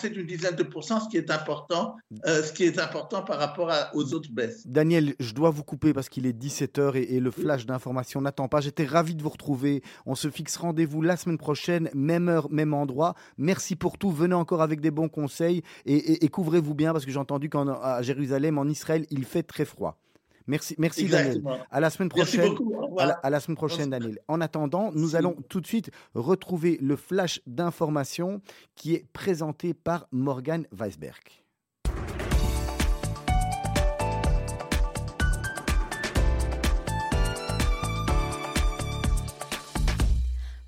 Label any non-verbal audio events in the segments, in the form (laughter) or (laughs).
c'est une dizaine de pourcents, ce qui est important, euh, ce qui est important par rapport aux autres baisses. Daniel, je dois vous couper parce qu'il est 17h et, le flash d'information n'attend pas. J'étais ravi de vous retrouver. On se fixe rendez-vous la semaine prochaine, même heure, même endroit. Merci pour tout. Venez encore avec des bons conseils et, couvrez-vous bien parce que j'ai entendu qu'à Jérusalem, en Israël, il fait très froid. Merci, merci Daniel. À la semaine prochaine. À la, semaine prochaine, Daniel. En attendant, nous allons tout de suite retrouver le flash d'information qui est présenté par Morgan Weisberg.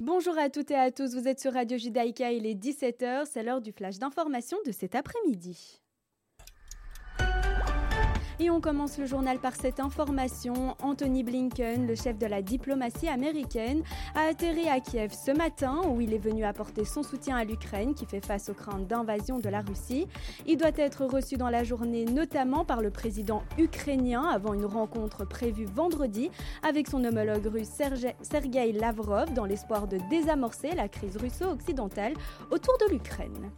Bonjour à toutes et à tous, vous êtes sur Radio Judaïka, il est 17h, c'est l'heure du flash d'information de cet après-midi. Et on commence le journal par cette information. Anthony Blinken, le chef de la diplomatie américaine, a atterri à Kiev ce matin où il est venu apporter son soutien à l'Ukraine qui fait face aux craintes d'invasion de la Russie. Il doit être reçu dans la journée notamment par le président ukrainien avant une rencontre prévue vendredi avec son homologue russe Sergei Lavrov dans l'espoir de désamorcer la crise russo-occidentale autour de l'Ukraine.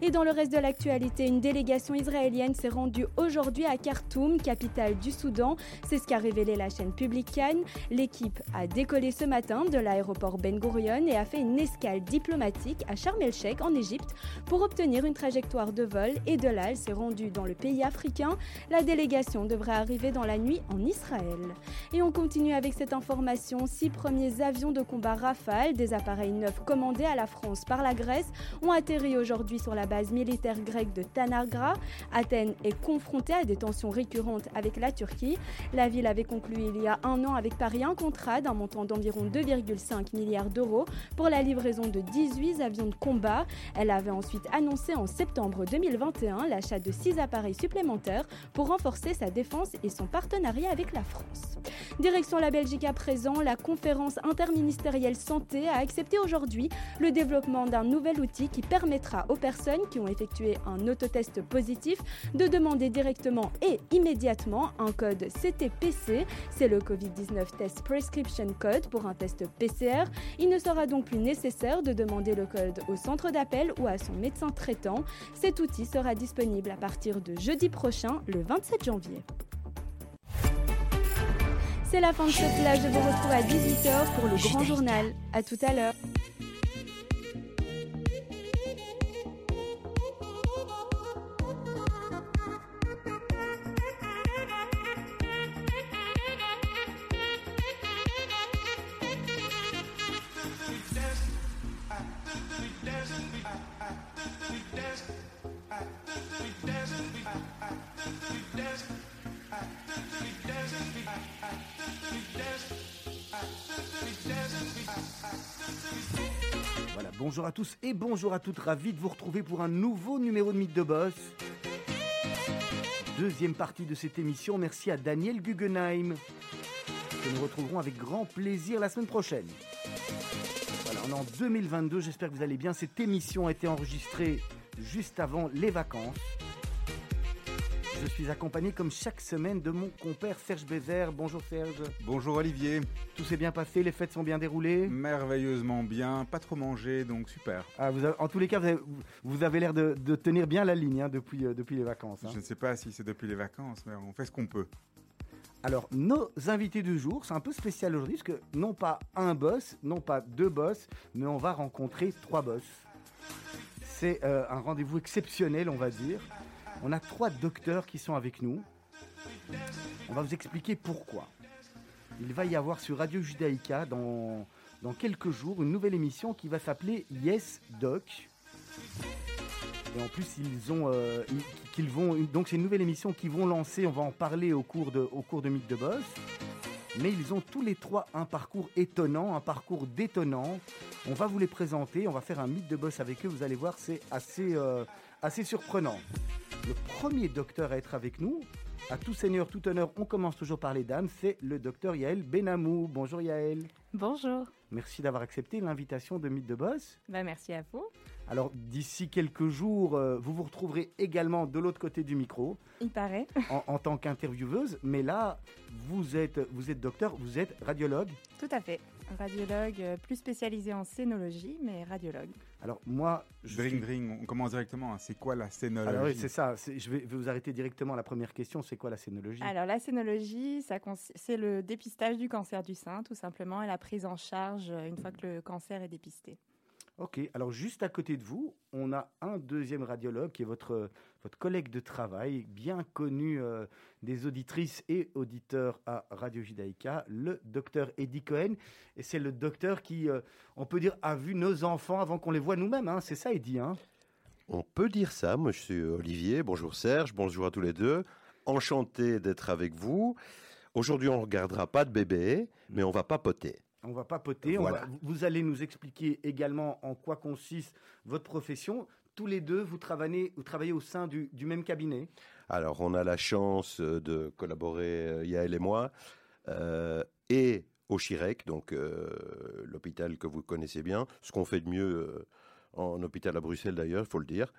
Et dans le reste de l'actualité, une délégation israélienne s'est rendue aujourd'hui à Khartoum capitale du Soudan. C'est ce qu'a révélé la chaîne Cannes. L'équipe a décollé ce matin de l'aéroport Ben Gurion et a fait une escale diplomatique à Sharm el-Sheikh en Égypte pour obtenir une trajectoire de vol et de là elle s'est rendue dans le pays africain. La délégation devrait arriver dans la nuit en Israël. Et on continue avec cette information. Six premiers avions de combat Rafale, des appareils neufs commandés à la France par la Grèce, ont atterri aujourd'hui sur la base militaire grecque de Tanagra. Athènes est confrontée à des tensions récurrentes avec la Turquie. La ville avait conclu il y a un an avec Paris un contrat d'un montant d'environ 2,5 milliards d'euros pour la livraison de 18 avions de combat. Elle avait ensuite annoncé en septembre 2021 l'achat de 6 appareils supplémentaires pour renforcer sa défense et son partenariat avec la France. Direction la Belgique à présent, la conférence interministérielle santé a accepté aujourd'hui le développement d'un nouvel outil qui permettra aux personnes qui ont effectué un autotest positif de demander directement et immédiatement immédiatement un code CTPC, c'est le Covid-19 Test Prescription Code pour un test PCR. Il ne sera donc plus nécessaire de demander le code au centre d'appel ou à son médecin traitant. Cet outil sera disponible à partir de jeudi prochain, le 27 janvier. C'est la fin de cette plage. Je vous retrouve à 18h pour le grand journal. A tout à l'heure. Bonjour à tous et bonjour à toutes, ravi de vous retrouver pour un nouveau numéro de Mythe de Boss. Deuxième partie de cette émission, merci à Daniel Guggenheim, que nous retrouverons avec grand plaisir la semaine prochaine. Voilà, on est en 2022, j'espère que vous allez bien. Cette émission a été enregistrée juste avant les vacances. Je suis accompagné comme chaque semaine de mon compère Serge Bézère. Bonjour Serge. Bonjour Olivier. Tout s'est bien passé, les fêtes sont bien déroulées Merveilleusement bien, pas trop mangé, donc super. Ah, vous en tous les cas, vous avez, l'air de, tenir bien la ligne hein, depuis, euh, depuis les vacances. Hein. Je ne sais pas si c'est depuis les vacances, mais on fait ce qu'on peut. Alors, nos invités du jour, c'est un peu spécial aujourd'hui, parce que non pas un boss, non pas deux boss, mais on va rencontrer trois boss. C'est euh, un rendez-vous exceptionnel, on va dire. On a trois docteurs qui sont avec nous. On va vous expliquer pourquoi. Il va y avoir sur Radio Judaïka dans, dans quelques jours une nouvelle émission qui va s'appeler Yes Doc. Et en plus, ils ont, euh, qu'ils vont, donc c'est une nouvelle émission qu'ils vont lancer. On va en parler au cours de, au cours de Mythe de Boss. Mais ils ont tous les trois un parcours étonnant, un parcours détonnant. On va vous les présenter, on va faire un mythe de boss avec eux. Vous allez voir, c'est assez, euh, assez surprenant. Le premier docteur à être avec nous, à tout seigneur, tout honneur, on commence toujours par les dames, c'est le docteur Yael Benamou. Bonjour Yael. Bonjour. Merci d'avoir accepté l'invitation de Mythe de Boss. Bah, merci à vous. Alors, d'ici quelques jours, euh, vous vous retrouverez également de l'autre côté du micro. Il paraît. (laughs) En, tant qu'intervieweuse. Mais là, vous êtes, vous êtes docteur, vous êtes radiologue. Tout à fait. Radiologue euh, plus spécialisé en scénologie, mais radiologue. Alors moi, je Dring, suis- dring, on commence directement. hein. C'est quoi la scénologie? Alors oui, c'est ça. c'est- Je vais vous arrêter directement à la première question. C'est quoi la scénologie? Alors la scénologie, ça consi- c'est le dépistage du cancer du sein, tout simplement, et la prise en charge euh, une fois que le cancer est dépisté. Ok, alors juste à côté de vous, on a un deuxième radiologue qui est votre, collègue de travail, bien connu euh, des auditrices et auditeurs à Radio Judaïka, le docteur Eddie Cohen. Et c'est le docteur qui, euh, on peut dire, a vu nos enfants avant qu'on les voit nous-mêmes. hein. C'est ça, Eddie hein? On peut dire ça. Moi, je suis Olivier. Bonjour Serge. Bonjour à tous les deux. Enchanté d'être avec vous. Aujourd'hui, on ne regardera pas de bébé, mais on va papoter. On va papoter. on Voilà. va- vous allez nous expliquer également en quoi consiste votre profession. Tous les deux, vous travaillez, vous travaillez au sein du, du même cabinet. Alors, on a la chance euh, de collaborer, euh, Yael et moi, euh, et au Chirec, donc euh, l'hôpital que vous connaissez bien, ce qu'on fait de mieux euh, en hôpital à Bruxelles d'ailleurs, il faut le dire,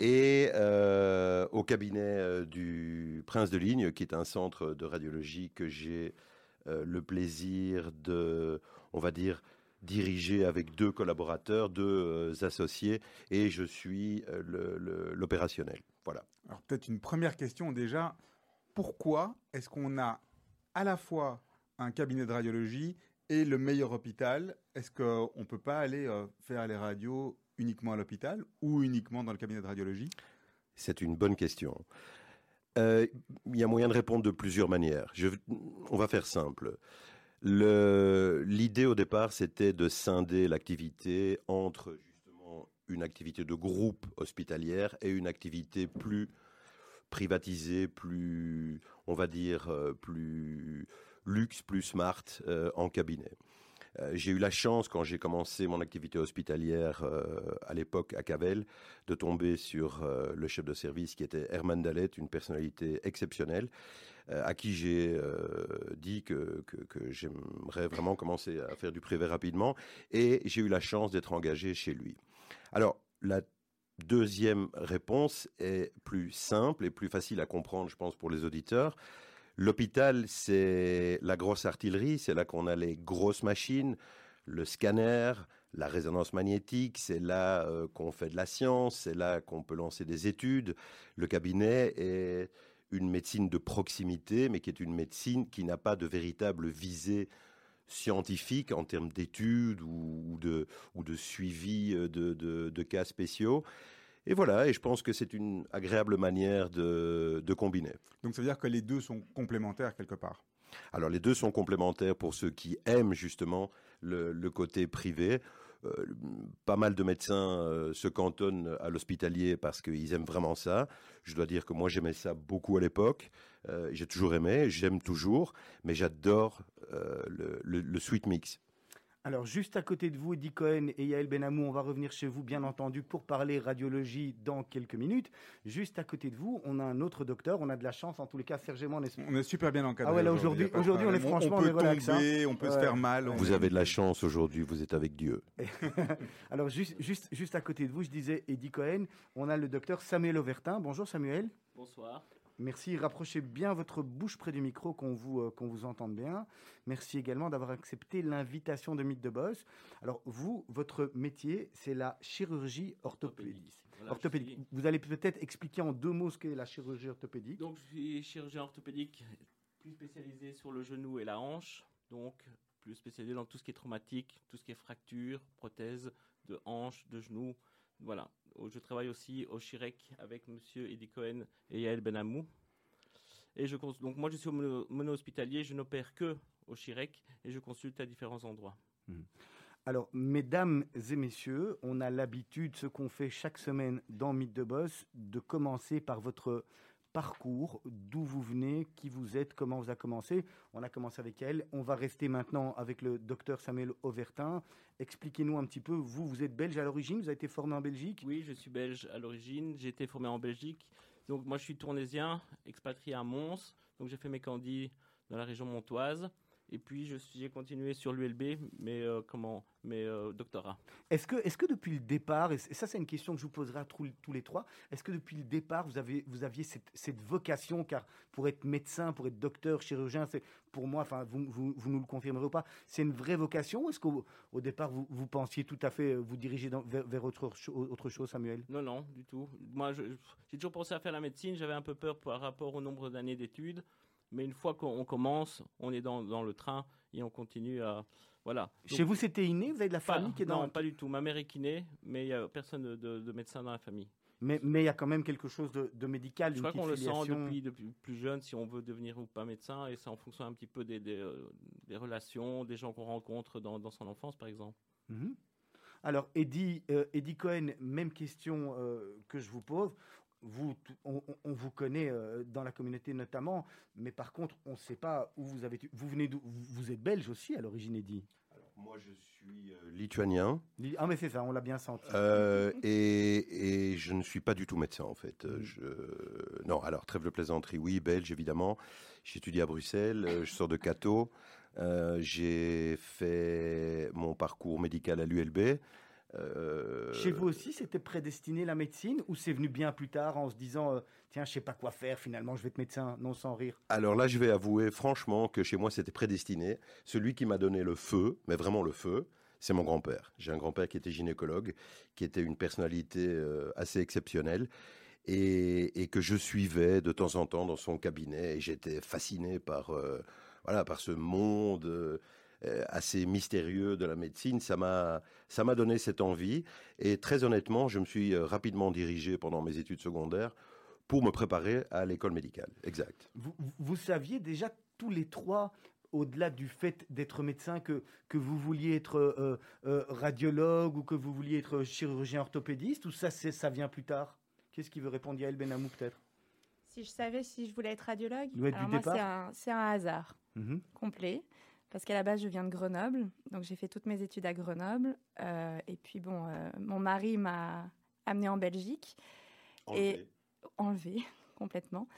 et au cabinet du Prince de Ligne, qui est un centre de radiologie que j'ai euh, le plaisir de, on va dire, diriger avec deux collaborateurs, deux euh, associés, et je suis euh, l'opérationnel. Voilà. Alors peut-être une première question déjà. Pourquoi est-ce qu'on a à la fois un cabinet de radiologie et le meilleur hôpital? Est-ce qu'on ne peut pas aller euh, faire les radios uniquement à l'hôpital ou uniquement dans le cabinet de radiologie? C'est une bonne question. Euh, Il y a moyen de répondre de plusieurs manières. On va faire simple. Le- L'idée au départ, c'était de scinder l'activité entre justement une activité de groupe hospitalière et une activité plus privatisée, plus, on va dire, euh, plus luxe, plus smart euh, en cabinet. Euh, j'ai eu la chance, quand j'ai commencé mon activité hospitalière euh, à l'époque à Cavel, de tomber sur euh, le chef de service qui était Herman Dallet, une personnalité exceptionnelle, à qui j'ai dit que, que, que j'aimerais vraiment commencer à faire du privé rapidement. Et j'ai eu la chance d'être engagé chez lui. Alors, la deuxième réponse est plus simple et plus facile à comprendre, je pense, pour les auditeurs. L'hôpital, c'est la grosse artillerie, c'est là qu'on a les grosses machines, le scanner, la résonance magnétique, c'est là euh, qu'on fait de la science, c'est là qu'on peut lancer des études. Le cabinet est une médecine de proximité, mais qui est une médecine qui n'a pas de véritable visée scientifique en termes d'études ou, de, suivi euh, de cas spéciaux. Et voilà, et je pense que c'est une agréable manière de, de combiner. Donc ça veut dire que les deux sont complémentaires quelque part. Alors les deux sont complémentaires pour ceux qui aiment justement le, le côté privé. Euh, pas mal de médecins euh, se cantonnent à l'hospitalier parce qu'ils aiment vraiment ça. Je dois dire que moi j'aimais ça beaucoup à l'époque. Euh, j'ai toujours aimé, j'aime toujours, mais j'adore le, le- le sweet mix. Alors, juste à côté de vous, Eddie Cohen et Yael Benamou, on va revenir chez vous, bien entendu, pour parler radiologie dans quelques minutes. Juste à côté de vous, on a un autre docteur. On a de la chance, en tous les cas, Serge et moi, on est- On est super bien encadré. Ah ouais, là, aujourd'hui, aujourd'hui- on est franchement, on peut relax, hein. tomber, on peut se faire mal. on Vous est- avez de la chance aujourd'hui, vous êtes avec Dieu. (laughs) Alors, juste, juste, juste à côté de vous, je disais Eddie Cohen, on a le docteur Samuel Auvertin. Bonjour Samuel. Bonsoir. Merci. Rapprochez bien votre bouche près du micro, qu'on vous, euh, qu'on vous entende bien. Merci également d'avoir accepté l'invitation de Mythe de Boss. Alors, vous, votre métier, c'est la chirurgie orthopédique. Voilà, Orthopédique. suis- Vous allez peut-être expliquer en deux mots ce qu'est la chirurgie orthopédique. Donc, je suis chirurgien orthopédique, plus spécialisé sur le genou et la hanche. Donc, plus spécialisé dans tout ce qui est traumatique, tout ce qui est fracture, prothèse de hanche, de genou. Voilà. Je travaille aussi au Chirec avec monsieur Eddie Cohen et Yael Benamou. Et je donc moi je suis au mono, mono hospitalier, je n'opère que au Chirec et je consulte à différents endroits. Alors, mesdames et messieurs, on a l'habitude, ce qu'on fait chaque semaine dans Mythe de Boss, de commencer par votre parcours, d'où vous venez, qui vous êtes, comment vous avez commencé. On a commencé avec elle. On va rester maintenant avec le docteur Samuel Auvertin. Expliquez-nous un petit peu, vous, vous êtes belge à l'origine, vous avez été formé en Belgique? Oui, je suis belge à l'origine. J'ai été formé en Belgique. Donc moi, je suis tournésien, expatrié à Mons. Donc j'ai fait mes candis dans la région montoise. Et puis j'ai continué sur l'ULB, mais euh, comment, mais euh, doctorat. Est-ce que, est-ce que depuis le départ, et ça c'est une question que je vous poserai à tous, les trois, est-ce que depuis le départ vous avez, vous aviez cette, cette, vocation, car pour être médecin, pour être docteur, chirurgien, c'est pour moi, enfin vous, vous, vous, nous le confirmerez ou pas, c'est une vraie vocation. Est-ce qu'au au départ vous, vous pensiez tout à fait vous diriger dans, vers, autre, autre chose, Samuel? Non, non, du tout. Moi, j'ai toujours pensé à faire la médecine. J'avais un peu peur par rapport au nombre d'années d'études. Mais une fois qu'on commence, on est dans, dans, le train et on continue à. Voilà. Chez vous, c'était inné? Vous avez de la famille qui est dans. Non, pas du tout. Ma mère est kiné, mais il n'y a personne de, de, médecin dans la famille. Mais il y a quand même quelque chose de, de médical. Je crois qu'on le sent depuis, depuis plus jeune, si on veut devenir ou pas médecin, et c'est en fonction un petit peu des, des, euh, des relations, des gens qu'on rencontre dans, dans, son enfance, par exemple. Mhm. Alors, Eddie, euh, Eddie Cohen, même question euh, que je vous pose vous, on, vous connaît euh, dans la communauté notamment, mais par contre, on ne sait pas où vous avez. Vous venez d'où Vous êtes belge aussi à l'origine, Eddy Alors, moi, je suis euh, lituanien. Ah, mais c'est ça, on l'a bien senti. Euh, et, je ne suis pas du tout médecin, en fait. Mm. Je... Non, alors, trêve de plaisanterie, oui, belge, évidemment. J'étudie à Bruxelles, je sors de Cato. J'ai fait mon parcours médical à l'ULB. Euh, Chez vous aussi, c'était prédestiné la médecine ou c'est venu bien plus tard en se disant euh, tiens, je sais pas quoi faire finalement, je vais être médecin, non sans rire? Alors là, je vais avouer franchement que chez moi, c'était prédestiné. Celui qui m'a donné le feu, mais vraiment le feu, c'est mon grand-père. J'ai un grand-père qui était gynécologue, qui était une personnalité euh, assez exceptionnelle. Et, que je suivais de temps en temps dans son cabinet et j'étais fasciné par voilà par ce monde assez mystérieux de la médecine, ça m'a ça m'a donné cette envie. Et très honnêtement, je me suis euh, rapidement dirigé pendant mes études secondaires pour me préparer à l'école médicale. Exact. Vous, vous saviez déjà tous les trois au-delà du fait d'être médecin, que, que vous vouliez être euh, radiologue ou que vous vouliez être chirurgien orthopédiste, ou ça, ça vient plus tard? Qu'est-ce qui veut répondre Yael Benamou peut-être? Si je savais si je voulais être radiologue, alors moi c'est un, un, hasard mhm. complet parce qu'à la base, je viens de Grenoble, donc j'ai fait toutes mes études à Grenoble. Euh, et puis bon, euh, mon mari m'a amené en Belgique enlevé. et enlevé (laughs) complètement.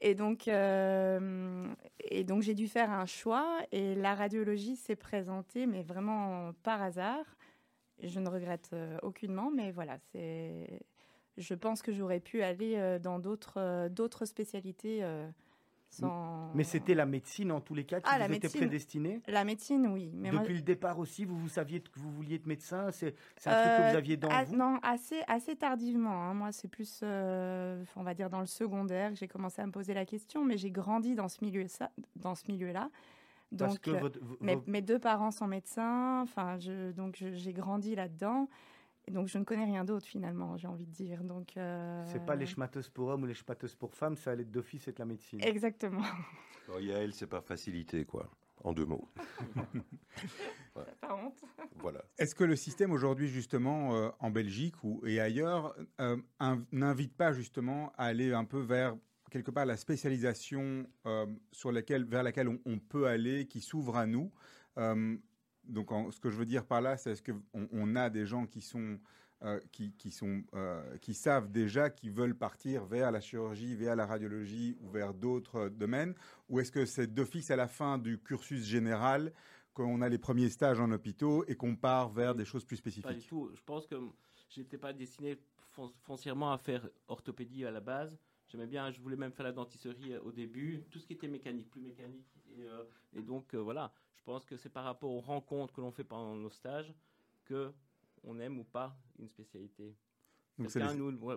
Et donc, euh, et donc j'ai dû faire un choix et la radiologie s'est présentée, mais vraiment par hasard. Je ne regrette aucunement, mais voilà, c'est. Je pense que j'aurais pu aller dans d'autres d'autres spécialités mais c'était la médecine en tous les cas qui ah, vous était prédestinée La médecine, oui. Mais Depuis le départ aussi, vous, vous saviez que vous vouliez être médecin C'est un truc que vous euh, aviez dans vous Non, assez, assez tardivement. Hein. Moi, c'est plus, euh, on va dire, dans le secondaire que j'ai commencé à me poser la question. Mais j'ai grandi dans ce milieu-là. Donc, euh, mes, mes, deux parents sont médecins. Enfin, je, donc j'ai grandi là-dedans donc je ne connais rien d'autre finalement, j'ai envie de dire. Donc euh... c'est pas les schmateuses pour hommes ou les schmateuses pour femmes, ça allait d'office être la médecine. Exactement. Bon, Yael, c'est pas facilité quoi, en deux mots. (laughs) Pas honte. Voilà. Est-ce que le système aujourd'hui justement euh, en Belgique ou et ailleurs euh, n'invite pas justement à aller un peu vers quelque part la spécialisation euh, sur laquelle, vers laquelle on, on peut aller, qui s'ouvre à nous donc, ce que je veux dire par là, c'est est-ce qu'on on a des gens qui sont euh, qui, qui, sont, euh, qui savent déjà qu'ils veulent partir vers la chirurgie, vers la radiologie ou vers d'autres domaines? Ou est-ce que c'est d'office à la fin du cursus général qu'on a les premiers stages en hôpitaux et qu'on part vers des choses plus spécifiques Pas du tout. Je pense que je n'étais pas destiné foncièrement à faire orthopédie à la base. J'aimais bien, je voulais même faire la dentisterie au début, tout ce qui était mécanique, plus mécanique. Et, euh, et donc voilà, je pense que c'est par rapport aux rencontres que l'on fait pendant nos stages que on aime ou pas une spécialité. C'est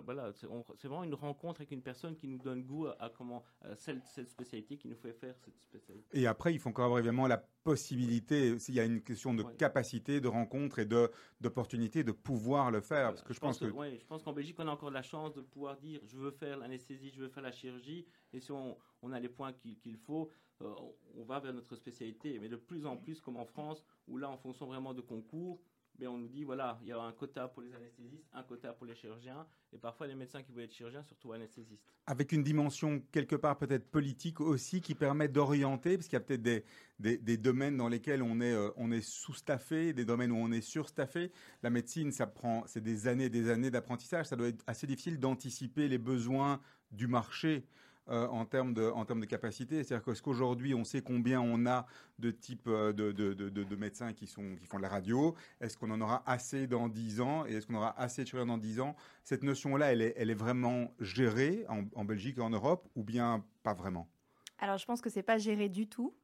voilà, c'est vraiment une rencontre avec une personne qui nous donne goût à, comment cette, spécialité qui nous fait faire cette spécialité. Et après, il faut encore avoir évidemment la possibilité, s'il y a une question de capacité, de rencontre et de d'opportunité de pouvoir le faire. Parce que je, pense, que, je pense qu'en Belgique, on a encore la chance de pouvoir dire je veux faire l'anesthésie, je veux faire la chirurgie, et si on, on a les points qu'il faut, euh, on va vers notre spécialité. Mais de plus en plus, comme en France, où là, en fonction vraiment de concours, mais on nous dit voilà, il y a un quota pour les anesthésistes, un quota pour les chirurgiens, et parfois les médecins qui veulent être chirurgiens, surtout anesthésistes. Avec une dimension quelque part peut-être politique aussi qui permet d'orienter, parce qu'il y a peut-être des, des, domaines dans lesquels on est, euh, est sous-staffé, des domaines où on est surstaffé. La médecine, ça prend, c'est des années, des années d'apprentissage. Ça doit être assez difficile d'anticiper les besoins du marché euh, en termes de, en de capacité C'est-à-dire qu'aujourd'hui, on sait combien on a de types euh, de, de, de, de, médecins qui, sont, qui font de la radio Est-ce qu'on en aura assez dans 10 ans Et est-ce qu'on aura assez de chirurgiens dans 10 ans? Cette notion-là, elle est, elle est vraiment gérée en, en Belgique et en Europe ou bien pas vraiment? Alors, je pense que c'est pas géré du tout.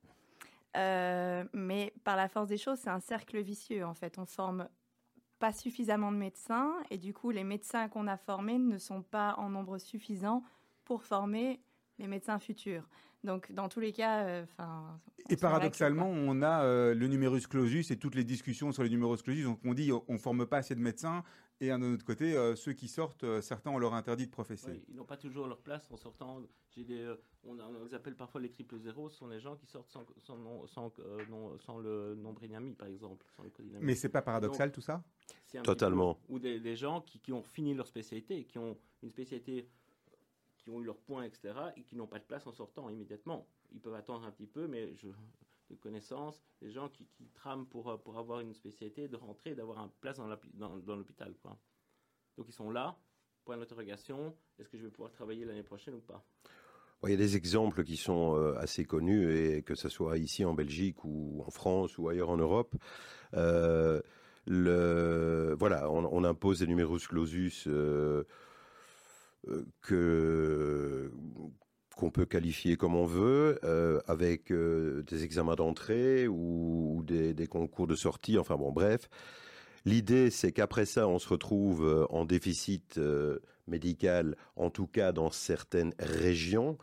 Euh, mais par la force des choses, c'est un cercle vicieux. En fait, on forme pas suffisamment de médecins et du coup, les médecins qu'on a formés ne sont pas en nombre suffisant pour former les médecins futurs. Donc, dans tous les cas, euh, enfin. et paradoxalement, on a euh, le numerus clausus et toutes les discussions sur le numerus clausus. Donc, on dit on forme pas assez de médecins et d'un autre côté, euh, ceux qui sortent, certains ont leur interdit de professer. ils n'ont pas toujours leur place en sortant. J'ai des, on, les appelle parfois les triple zéros. Ce sont les gens qui sortent sans, sans, sans, sans le nombre ennemi, par exemple. Sans Mais c'est pas paradoxal tout ça? Totalement. ou des, des gens qui, qui, ont fini leur spécialité, qui ont une spécialité ont eu leurs points, etc., et qui n'ont pas de place en sortant immédiatement. Ils peuvent attendre un petit peu, mais je, de connaissances, des gens qui, trament pour, pour avoir une spécialité, de rentrer, d'avoir une place dans l'hôpital. Quoi. Donc ils sont là, point d'interrogation, est-ce que je vais pouvoir travailler l'année prochaine ou pas? Il y a des exemples qui sont euh, assez connus, et que ce soit ici en Belgique ou en France ou ailleurs en Europe. Euh, voilà, on, impose des numerus clausus euh, que qu'on peut qualifier comme on veut, euh, avec euh, des examens d'entrée ou, des, concours de sortie, enfin bon, bref. L'idée, c'est qu'après ça, on se retrouve en déficit médical, en tout cas dans certaines régions.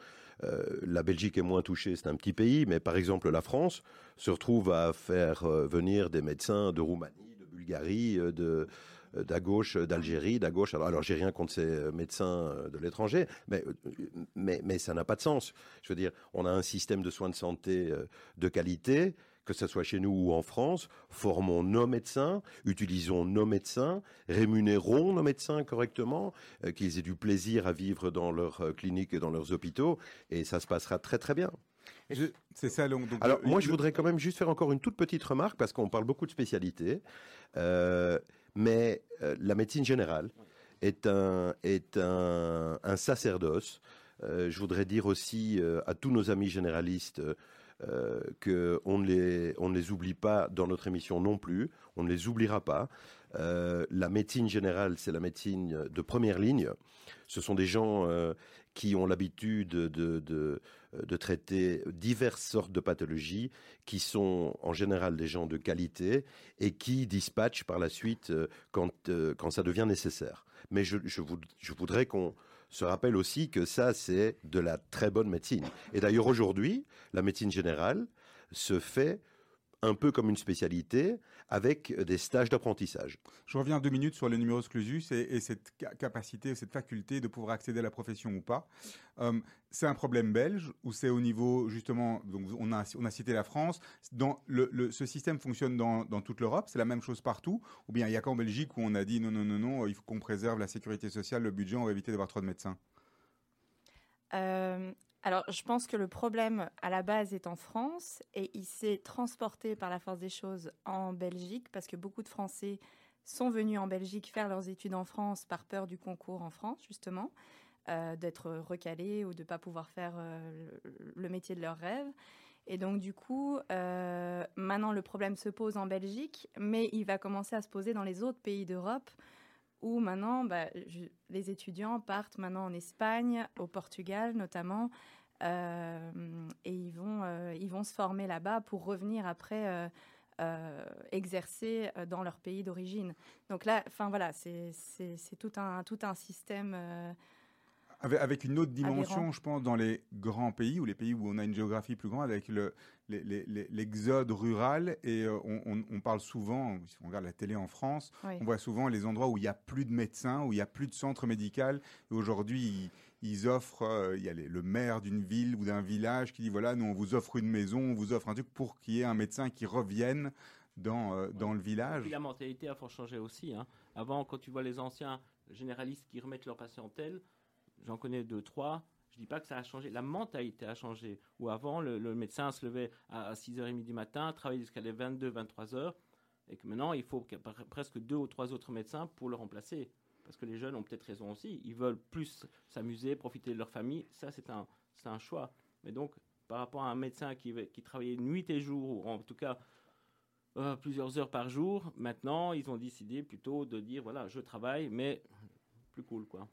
la Belgique est moins touchée, c'est un petit pays, mais par exemple la France se retrouve à faire venir des médecins de Roumanie, de Bulgarie, de, euh, d'à gauche d'Algérie, d'à gauche. Alors, alors j'ai rien contre ces euh, médecins euh, de l'étranger, mais, mais, mais ça n'a pas de sens. Je veux dire, on a un système de soins de santé de qualité que ce soit chez nous ou en France, formons nos médecins, utilisons nos médecins, rémunérons nos médecins correctement, qu'ils aient du plaisir à vivre dans leurs cliniques et dans leurs hôpitaux, et ça se passera très très bien. C'est ça. Donc, Alors, moi, je voudrais quand même juste faire encore une toute petite remarque, parce qu'on parle beaucoup de spécialités. Mais euh, la médecine générale est un, est un, un sacerdoce. Euh, je voudrais dire aussi euh, à tous nos amis généralistes qu'on ne, les, ne les oublie pas dans notre émission non plus. On ne les oubliera pas. la médecine générale, c'est la médecine de première ligne. Ce sont des gens qui ont l'habitude de, de, de, traiter diverses sortes de pathologies, qui sont en général des gens de qualité et qui dispatchent par la suite euh, quand, euh, quand ça devient nécessaire. Mais je, je, je voudrais qu'on se rappelle aussi que ça, c'est de la très bonne médecine. Et d'ailleurs, aujourd'hui, la médecine générale se fait un peu comme une spécialité, avec des stages d'apprentissage. Je reviens deux minutes sur le numerus clausus et, cette capacité, cette faculté de pouvoir accéder à la profession ou pas. Euh, c'est un problème belge ou c'est au niveau, justement, donc on a, on a cité la France, dans le, ce système fonctionne dans, dans toute l'Europe, c'est la même chose partout, ou bien il n'y a qu'en Belgique où on a dit non, non, non, non, il faut qu'on préserve la sécurité sociale, le budget, on va éviter d'avoir trop de médecins euh, alors, je pense que le problème à la base est en France et il s'est transporté par la force des choses en Belgique parce que beaucoup de Français sont venus en Belgique faire leurs études en France par peur du concours en France, justement, euh, d'être recalés ou de ne pas pouvoir faire euh, le, métier de leur rêve. Et donc, du coup, euh, maintenant, le problème se pose en Belgique, mais il va commencer à se poser dans les autres pays d'Europe où maintenant, bah, les étudiants partent maintenant en Espagne, au Portugal notamment, euh, et ils vont, euh, ils vont se former là-bas pour revenir après. Euh, exercer dans leur pays d'origine. Donc là, enfin voilà, c'est tout un, tout un système avec, une autre dimension, je pense, dans les grands pays ou les pays où on a une géographie plus grande, avec l'exode rural. Et on, parle souvent, si on regarde la télé en France, on voit souvent les endroits où il n'y a plus de médecins, où il n'y a plus de centre médical. Et aujourd'hui, ils offrent, euh, il y a le maire d'une ville ou d'un village qui dit voilà, nous on vous offre une maison, on vous offre un truc pour qu'il y ait un médecin qui revienne dans, euh, dans le village. la mentalité a fort changé aussi. Hein. Avant, quand tu vois les anciens généralistes qui remettent leur patientèle, j'en connais deux, trois, je dis pas que ça a changé. La mentalité a changé. Où avant, le, médecin se levait à, 6h30 du matin, travaillait jusqu'à les 22, 23h, et que maintenant, il faut presque deux ou trois autres médecins pour le remplacer parce que les jeunes ont peut-être raison aussi. Ils veulent plus s'amuser, profiter de leur famille. Ça, c'est un, un choix. Mais donc, par rapport à un médecin qui, qui travaillait nuit et jour, ou en tout cas euh, plusieurs heures par jour, maintenant, ils ont décidé plutôt de dire, voilà, je travaille, mais plus cool, quoi.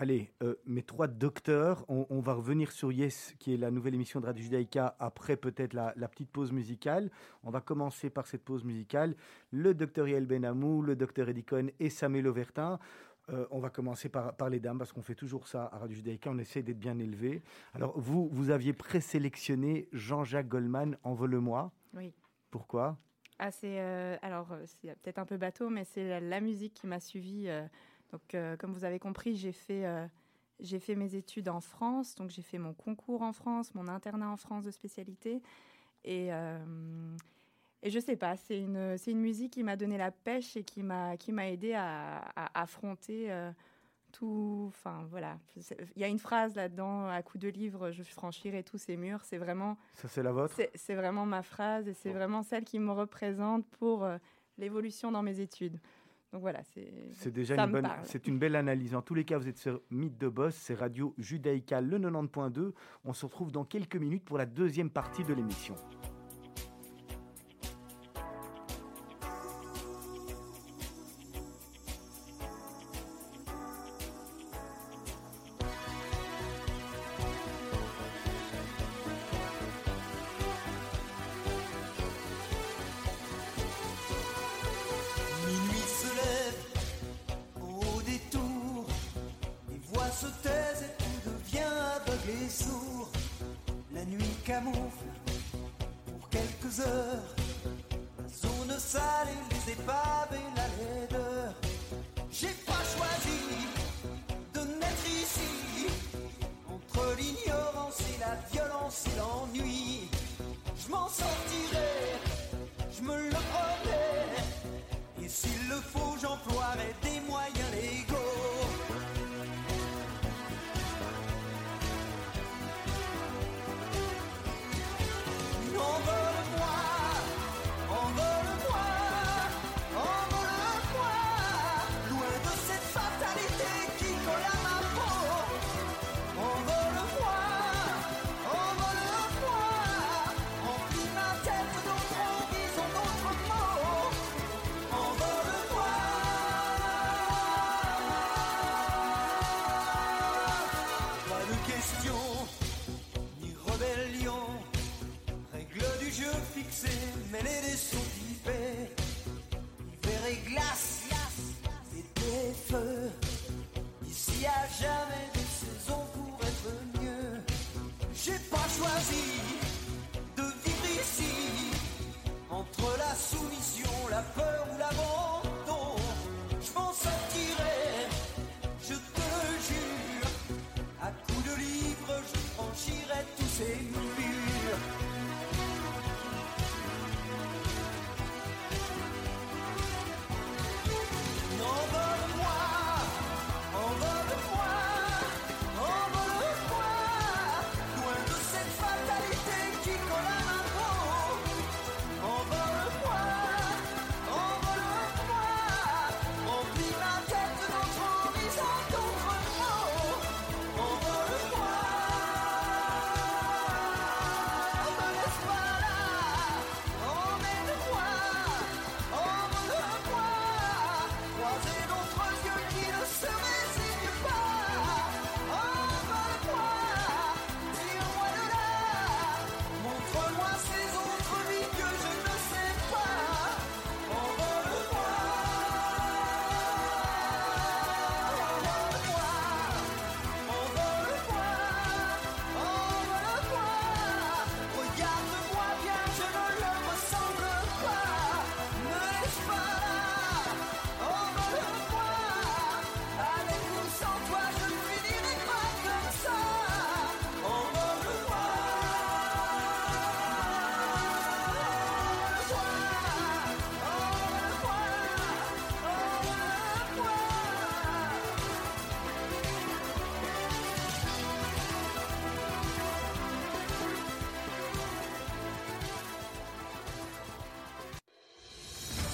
Allez, euh, mes trois docteurs, on, va revenir sur Yes, qui est la nouvelle émission de Radio Judaïka, après peut-être la, petite pause musicale. On va commencer par cette pause musicale. Le docteur Yael Benamou, le docteur Eddie et Samuel Auvertin. Euh, on va commencer par, par les dames, parce qu'on fait toujours ça à Radio Judaïka, on essaie d'être bien élevé. Alors, vous, vous aviez présélectionné Jean-Jacques Goldman, Envole-moi. Oui. Pourquoi? Ah, c'est, euh, Alors, c'est peut-être un peu bateau, mais c'est la, musique qui m'a suivi donc, euh, comme vous avez compris, j'ai fait, euh, j'ai fait mes études en France. Donc, j'ai fait mon concours en France, mon internat en France de spécialité. Et, euh, et je sais pas, c'est une, c'est une musique qui m'a donné la pêche et qui m'a, qui m'a aidé à, affronter tout. Enfin, voilà. Il y a une phrase là-dedans, à coup de livre, je franchirai tous ces murs. C'est vraiment. Ça, c'est la vôtre? C'est, c'est vraiment ma phrase et c'est vraiment celle qui me représente pour l'évolution dans mes études. Donc voilà, c'est déjà une bonne, c'est une belle analyse. En tous les cas, vous êtes sur Mythe de Boss, c'est Radio Judaïka le 90.2. On se retrouve dans quelques minutes pour la deuxième partie de l'émission.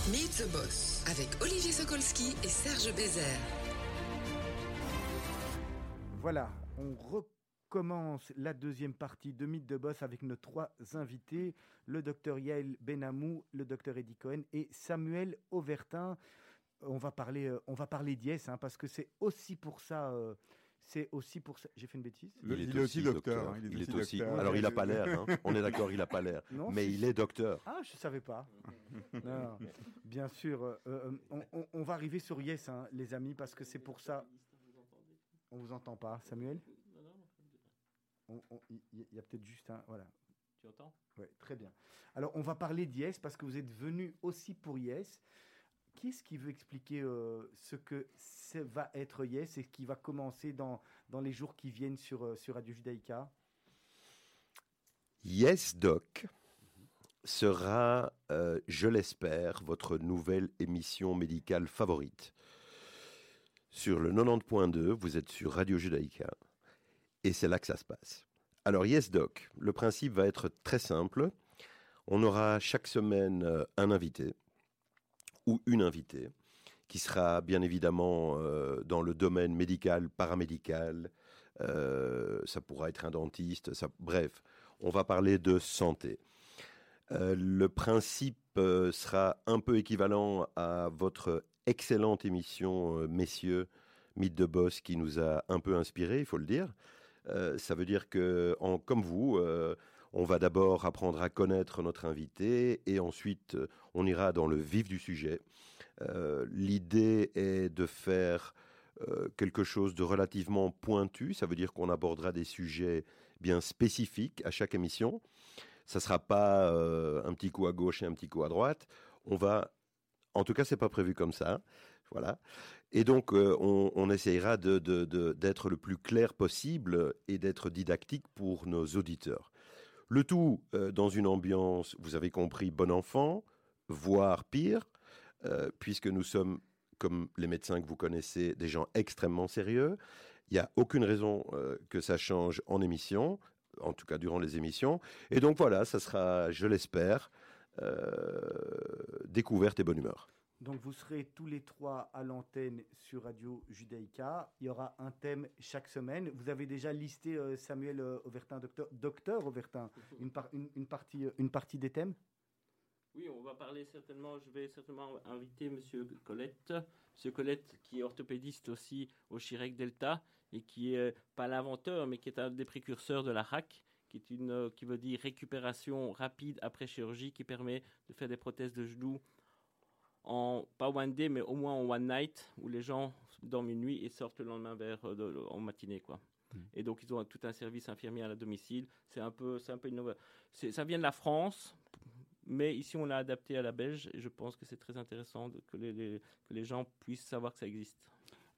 The Boss avec Olivier Sokolski et Serge Bézère. Voilà, on commence la deuxième partie de Mythe de Boss avec nos trois invités, le docteur Yael Benamou, le docteur Eddie Cohen et Samuel Auvertin. On va parler, euh, on va parler hein, parce que c'est aussi pour ça... euh, c'est aussi pour ça. J'ai fait une bêtise Le- il est aussi docteur, hein, il est aussi docteur. Alors, il n'a pas l'air. hein. (laughs) On est d'accord, il n'a pas l'air. Non, Mais il est docteur. Ah, je savais pas. (laughs) Non, bien sûr, euh, euh, on, on- on va arriver sur Yes, hein, les amis, parce que c'est pour ça. On vous entend pas, Samuel? Il il y a peut-être juste un. Voilà. Tu entends? Ouais, très bien. Alors, on va parler d'Yes parce que vous êtes venu aussi pour Yes. Qui est-ce qui veut expliquer euh, ce que va être Yes et ce qui va commencer dans, dans les jours qui viennent sur, euh, sur Radio Judaïka? Yes Doc sera, euh, je l'espère, votre nouvelle émission médicale favorite. Sur le 90.2, vous êtes sur Radio Judaïka et c'est là que ça se passe. Alors Yes Doc, le principe va être très simple. On aura chaque semaine un invité ou une invitée qui sera bien évidemment euh, dans le domaine médical, paramédical. euh, ça pourra être un dentiste, bref, on va parler de santé. Euh, le principe sera un peu équivalent à votre excellente émission, messieurs, Mythe de Boss, qui nous a un peu inspiré, il faut le dire. Ça veut dire que, en- comme vous, on va d'abord apprendre à connaître notre invité et ensuite euh, on ira dans le vif du sujet. Euh, L'idée est de faire euh, quelque chose de relativement pointu, ça veut dire qu'on abordera des sujets bien spécifiques à chaque émission. Ça ne sera pas un petit coup à gauche et un petit coup à droite. On va, en tout cas, c'est pas prévu comme ça. Voilà. Et donc, on, on essayera d'être le plus clair possible et d'être didactique pour nos auditeurs. Le tout euh, dans une ambiance, vous avez compris, bon enfant, voire pire, euh, puisque nous sommes, comme les médecins que vous connaissez, des gens extrêmement sérieux. Il n'y a aucune raison euh, que ça change en émission, en tout cas durant les émissions. Et donc voilà, ça sera, je l'espère, découverte et bonne humeur. Donc vous serez tous les trois à l'antenne sur Radio Judaïka. Il y aura un thème chaque semaine. Vous avez déjà listé euh, Samuel euh, Auvertin, docteur, docteur Auvertin, (laughs) une, par- une- une partie, euh, une partie des thèmes? Oui, on va parler certainement, je vais certainement inviter Monsieur Colette, Monsieur Colette qui est orthopédiste aussi au Chirec Delta et qui est pas l'inventeur mais qui est un des précurseurs de la RAC, qui est une euh, qui veut dire récupération rapide après chirurgie qui permet de faire des prothèses de genoux en pas one day mais au moins en one night où les gens dorment une nuit et sortent le lendemain vers euh, de- en matinée quoi. Et donc ils ont tout un service infirmier à la domicile. C'est un peu, c'est un peu innova- c'est- Ça vient de la France, mais ici on l'a adapté à la belge et je pense que c'est très intéressant de- que, les, les- que les gens puissent savoir que ça existe.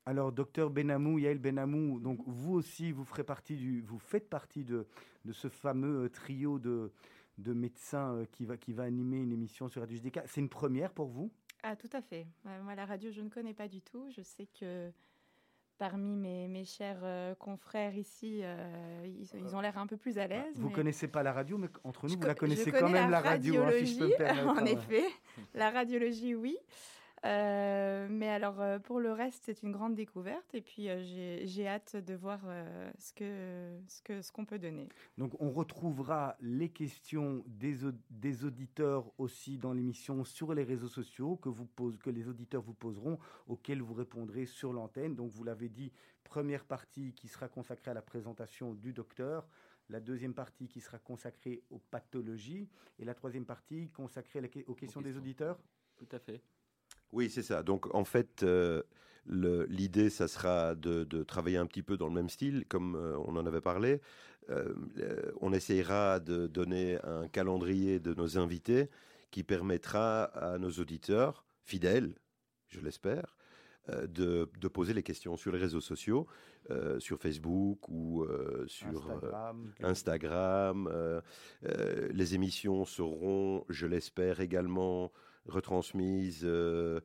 Alors, docteur Benamou, Yael Benamou, donc vous aussi, vous, ferez partie du, vous faites partie de, de ce fameux euh, trio de, de médecins euh, qui, va, qui va animer une émission sur Radio. C'est une première pour vous? Ah, tout à fait. Ouais, moi, la radio, je ne connais pas du tout. Je sais que parmi mes, mes chers euh, confrères ici, euh, ils, ils ont l'air un peu plus à l'aise. Vous mais- connaissez pas la radio, mais entre nous, Je vous la co- connaissez quand même la radio, hein, si je peux me radiologie, permettre. (laughs) en hein. effet. La radiologie, oui. Euh, mais alors, euh, pour le reste, c'est une grande découverte. Et puis, euh, j'ai j'ai hâte de voir euh, ce que ce que ce qu'on peut donner. Donc, on retrouvera les questions des, au- des auditeurs aussi dans l'émission sur les réseaux sociaux que, vous pose, que les auditeurs vous poseront, auxquelles vous répondrez sur l'antenne. Donc, vous l'avez dit, première partie qui sera consacrée à la présentation du docteur, la deuxième partie qui sera consacrée aux pathologies, et la troisième partie consacrée aux questions des auditeurs. Tout à fait. Oui, c'est ça. Donc, en fait, euh, l'idée, ça sera de, de travailler un petit peu dans le même style, comme euh, on en avait parlé. Euh, on essayera de donner un calendrier de nos invités qui permettra à nos auditeurs, fidèles, je l'espère, de, de poser les questions sur les réseaux sociaux, euh, sur Facebook ou euh, sur Instagram. Instagram. euh, les émissions seront, je l'espère, également retransmises euh,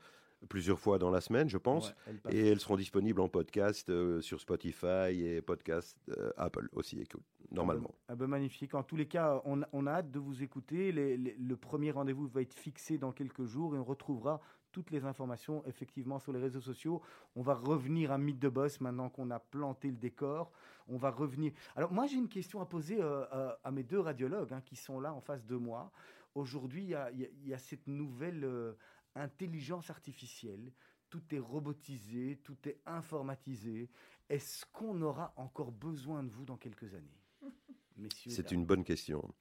plusieurs fois dans la semaine, je pense. Ouais. Et elles seront disponibles en podcast euh, sur Spotify et podcast euh, Apple aussi, écoute, normalement. Ah ben, magnifique. En tous les cas, on, on a hâte de vous écouter. Les- les- le premier rendez-vous va être fixé dans quelques jours et on retrouvera toutes les informations effectivement sur les réseaux sociaux. On va revenir à Mythe de Boss maintenant qu'on a planté le décor. On va revenir. Alors moi j'ai une question à poser euh, à mes deux radiologues hein, qui sont là en face de moi. Aujourd'hui il y, a cette nouvelle euh, intelligence artificielle. Tout est robotisé, tout est informatisé. Est-ce qu'on aura encore besoin de vous dans quelques années? (laughs) C'est une bonne question.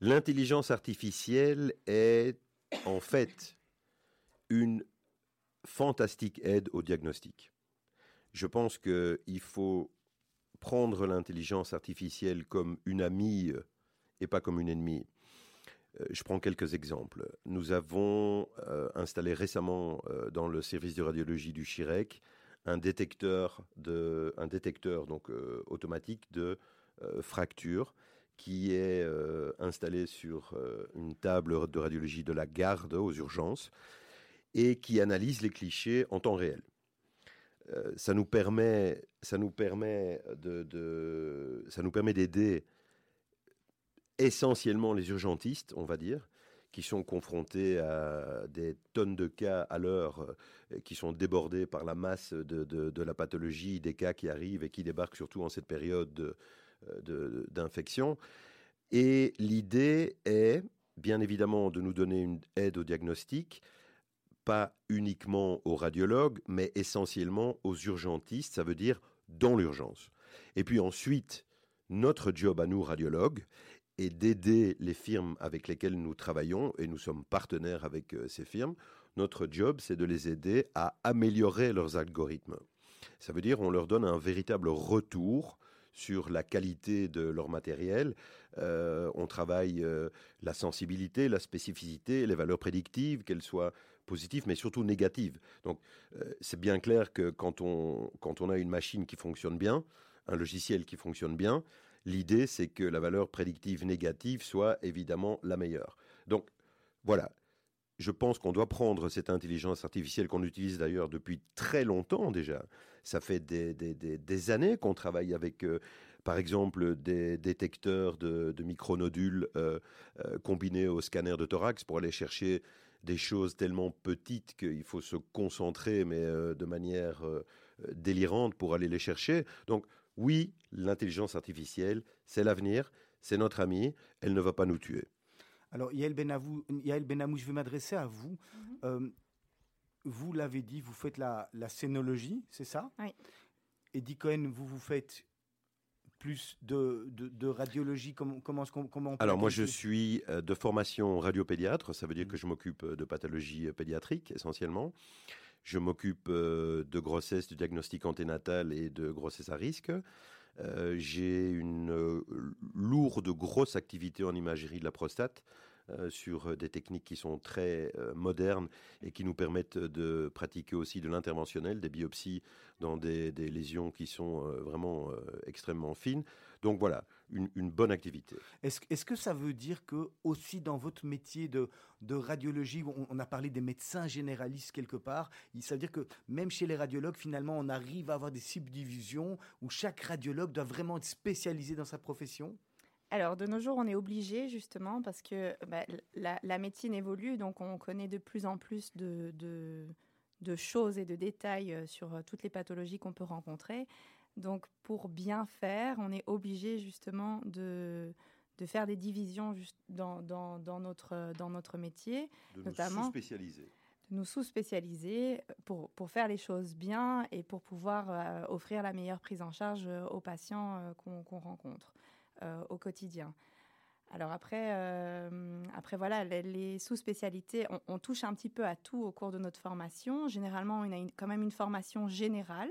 L'intelligence artificielle est en fait une fantastique aide au diagnostic. Je pense qu'il faut prendre l'intelligence artificielle comme une amie et pas comme une ennemie. Euh, je prends quelques exemples. Nous avons euh, installé récemment euh, dans le service de radiologie du Chirec un détecteur, automatique de fractures qui est installé sur une table de radiologie de la garde aux urgences et qui analyse les clichés en temps réel. Ça nous permet d'aider essentiellement les urgentistes, on va dire, qui sont confrontés à des tonnes de cas à l'heure, euh, qui sont débordés par la masse de, de, la pathologie, des cas qui arrivent et qui débarquent surtout en cette période d'infection. Et l'idée est, bien évidemment, de nous donner une aide au diagnostic, pas uniquement aux radiologues, mais essentiellement aux urgentistes, ça veut dire dans l'urgence. Et puis ensuite, notre job à nous, radiologues, est d'aider les firmes avec lesquelles nous travaillons, et nous sommes partenaires avec euh, ces firmes. Notre job, c'est de les aider à améliorer leurs algorithmes. Ça veut dire on leur donne un véritable retour sur la qualité de leur matériel. Euh, on travaille euh, la sensibilité, la spécificité, les valeurs prédictives, qu'elles soient positive, mais surtout négative. Donc, c'est bien clair que quand on, quand on a une machine qui fonctionne bien, un logiciel qui fonctionne bien, l'idée, c'est que la valeur prédictive négative soit évidemment la meilleure. Donc, voilà. Je pense qu'on doit prendre cette intelligence artificielle qu'on utilise d'ailleurs depuis très longtemps déjà. Ça fait des, années qu'on travaille avec, euh, par exemple, des détecteurs de, micronodules euh, combinés au scanner de thorax pour aller chercher des choses tellement petites qu'il faut se concentrer, mais euh, de manière euh, délirante pour aller les chercher. Donc oui, l'intelligence artificielle, c'est l'avenir, c'est notre ami, elle ne va pas nous tuer. Alors Yael Benamou, Yael Benamou je vais m'adresser à vous. Mhm. Euh, vous l'avez dit, vous faites la, la scénologie, c'est ça? Oui. Et Cohen, vous vous faites plus de, de, radiologie comment, comment, comment Alors moi je suis euh, de formation radiopédiatre, ça veut dire mmh. que je m'occupe euh, de pathologie pédiatrique essentiellement. Je m'occupe de grossesse, de diagnostic anténatal et de grossesse à risque. J'ai une lourde, grosse activité en imagerie de la prostate sur des techniques qui sont très modernes et qui nous permettent de pratiquer aussi de l'interventionnel, des biopsies dans des, lésions qui sont euh, vraiment euh, extrêmement fines. Donc voilà, une, bonne activité. Est-ce que ça veut dire que aussi dans votre métier de, de radiologie, on, a parlé des médecins généralistes quelque part, ça veut dire que même chez les radiologues, finalement, on arrive à avoir des subdivisions où chaque radiologue doit vraiment être spécialisé dans sa profession? Alors, de nos jours, on est obligé justement parce que bah, la, médecine évolue, donc on connaît de plus en plus de, de choses et de détails euh, sur euh, toutes les pathologies qu'on peut rencontrer. Donc, pour bien faire, on est obligé justement de, de faire des divisions juste dans, dans, dans, notre, dans notre métier. De notamment, nous sous-spécialiser. De nous sous-spécialiser pour, pour faire les choses bien et pour pouvoir euh, offrir la meilleure prise en charge aux patients qu'on rencontre au quotidien. Alors après, euh, après voilà, les, sous-spécialités, on, touche un petit peu à tout au cours de notre formation. Généralement, on a quand même une formation générale,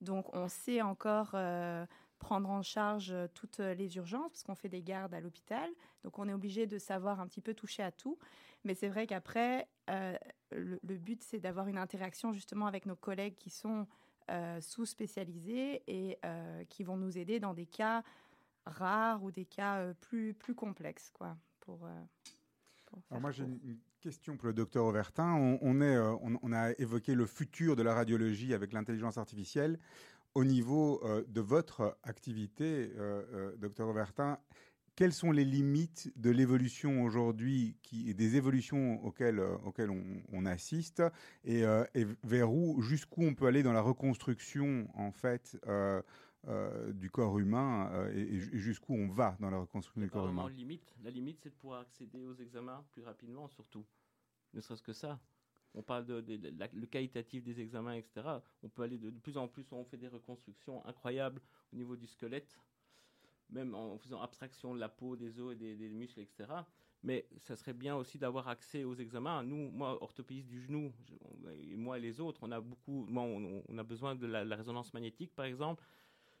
donc on sait encore euh, prendre en charge toutes les urgences parce qu'on fait des gardes à l'hôpital. Donc on est obligé de savoir un petit peu toucher à tout. Mais c'est vrai qu'après, euh, le, but c'est d'avoir une interaction justement avec nos collègues qui sont sous-spécialisés et qui vont nous aider dans des cas rares ou des cas euh, plus, plus complexes. Quoi, pour, euh, Alors moi, j'ai une question pour le docteur Auvertin. On, est, euh, on, a évoqué le futur de la radiologie avec l'intelligence artificielle. Au niveau de votre activité, docteur Auvertin, quelles sont les limites de l'évolution aujourd'hui, qui, des évolutions auxquelles, auxquelles on, assiste, et, et, vers où, jusqu'où on peut aller dans la reconstruction, en fait, euh, du corps humain, et, jusqu'où on va dans la reconstruction du corps humain limite. La limite, c'est de pouvoir accéder aux examens plus rapidement, surtout. Ne serait-ce que ça. On parle de, le qualitatif des examens, etc. On peut aller de, de plus en plus, on fait des reconstructions incroyables au niveau du squelette même en faisant abstraction de la peau, des os et des, muscles, etc. Mais ça serait bien aussi d'avoir accès aux examens. Nous, moi, orthopédiste du genou, et moi et les autres, on a beaucoup, on, a besoin de la, résonance magnétique, par exemple.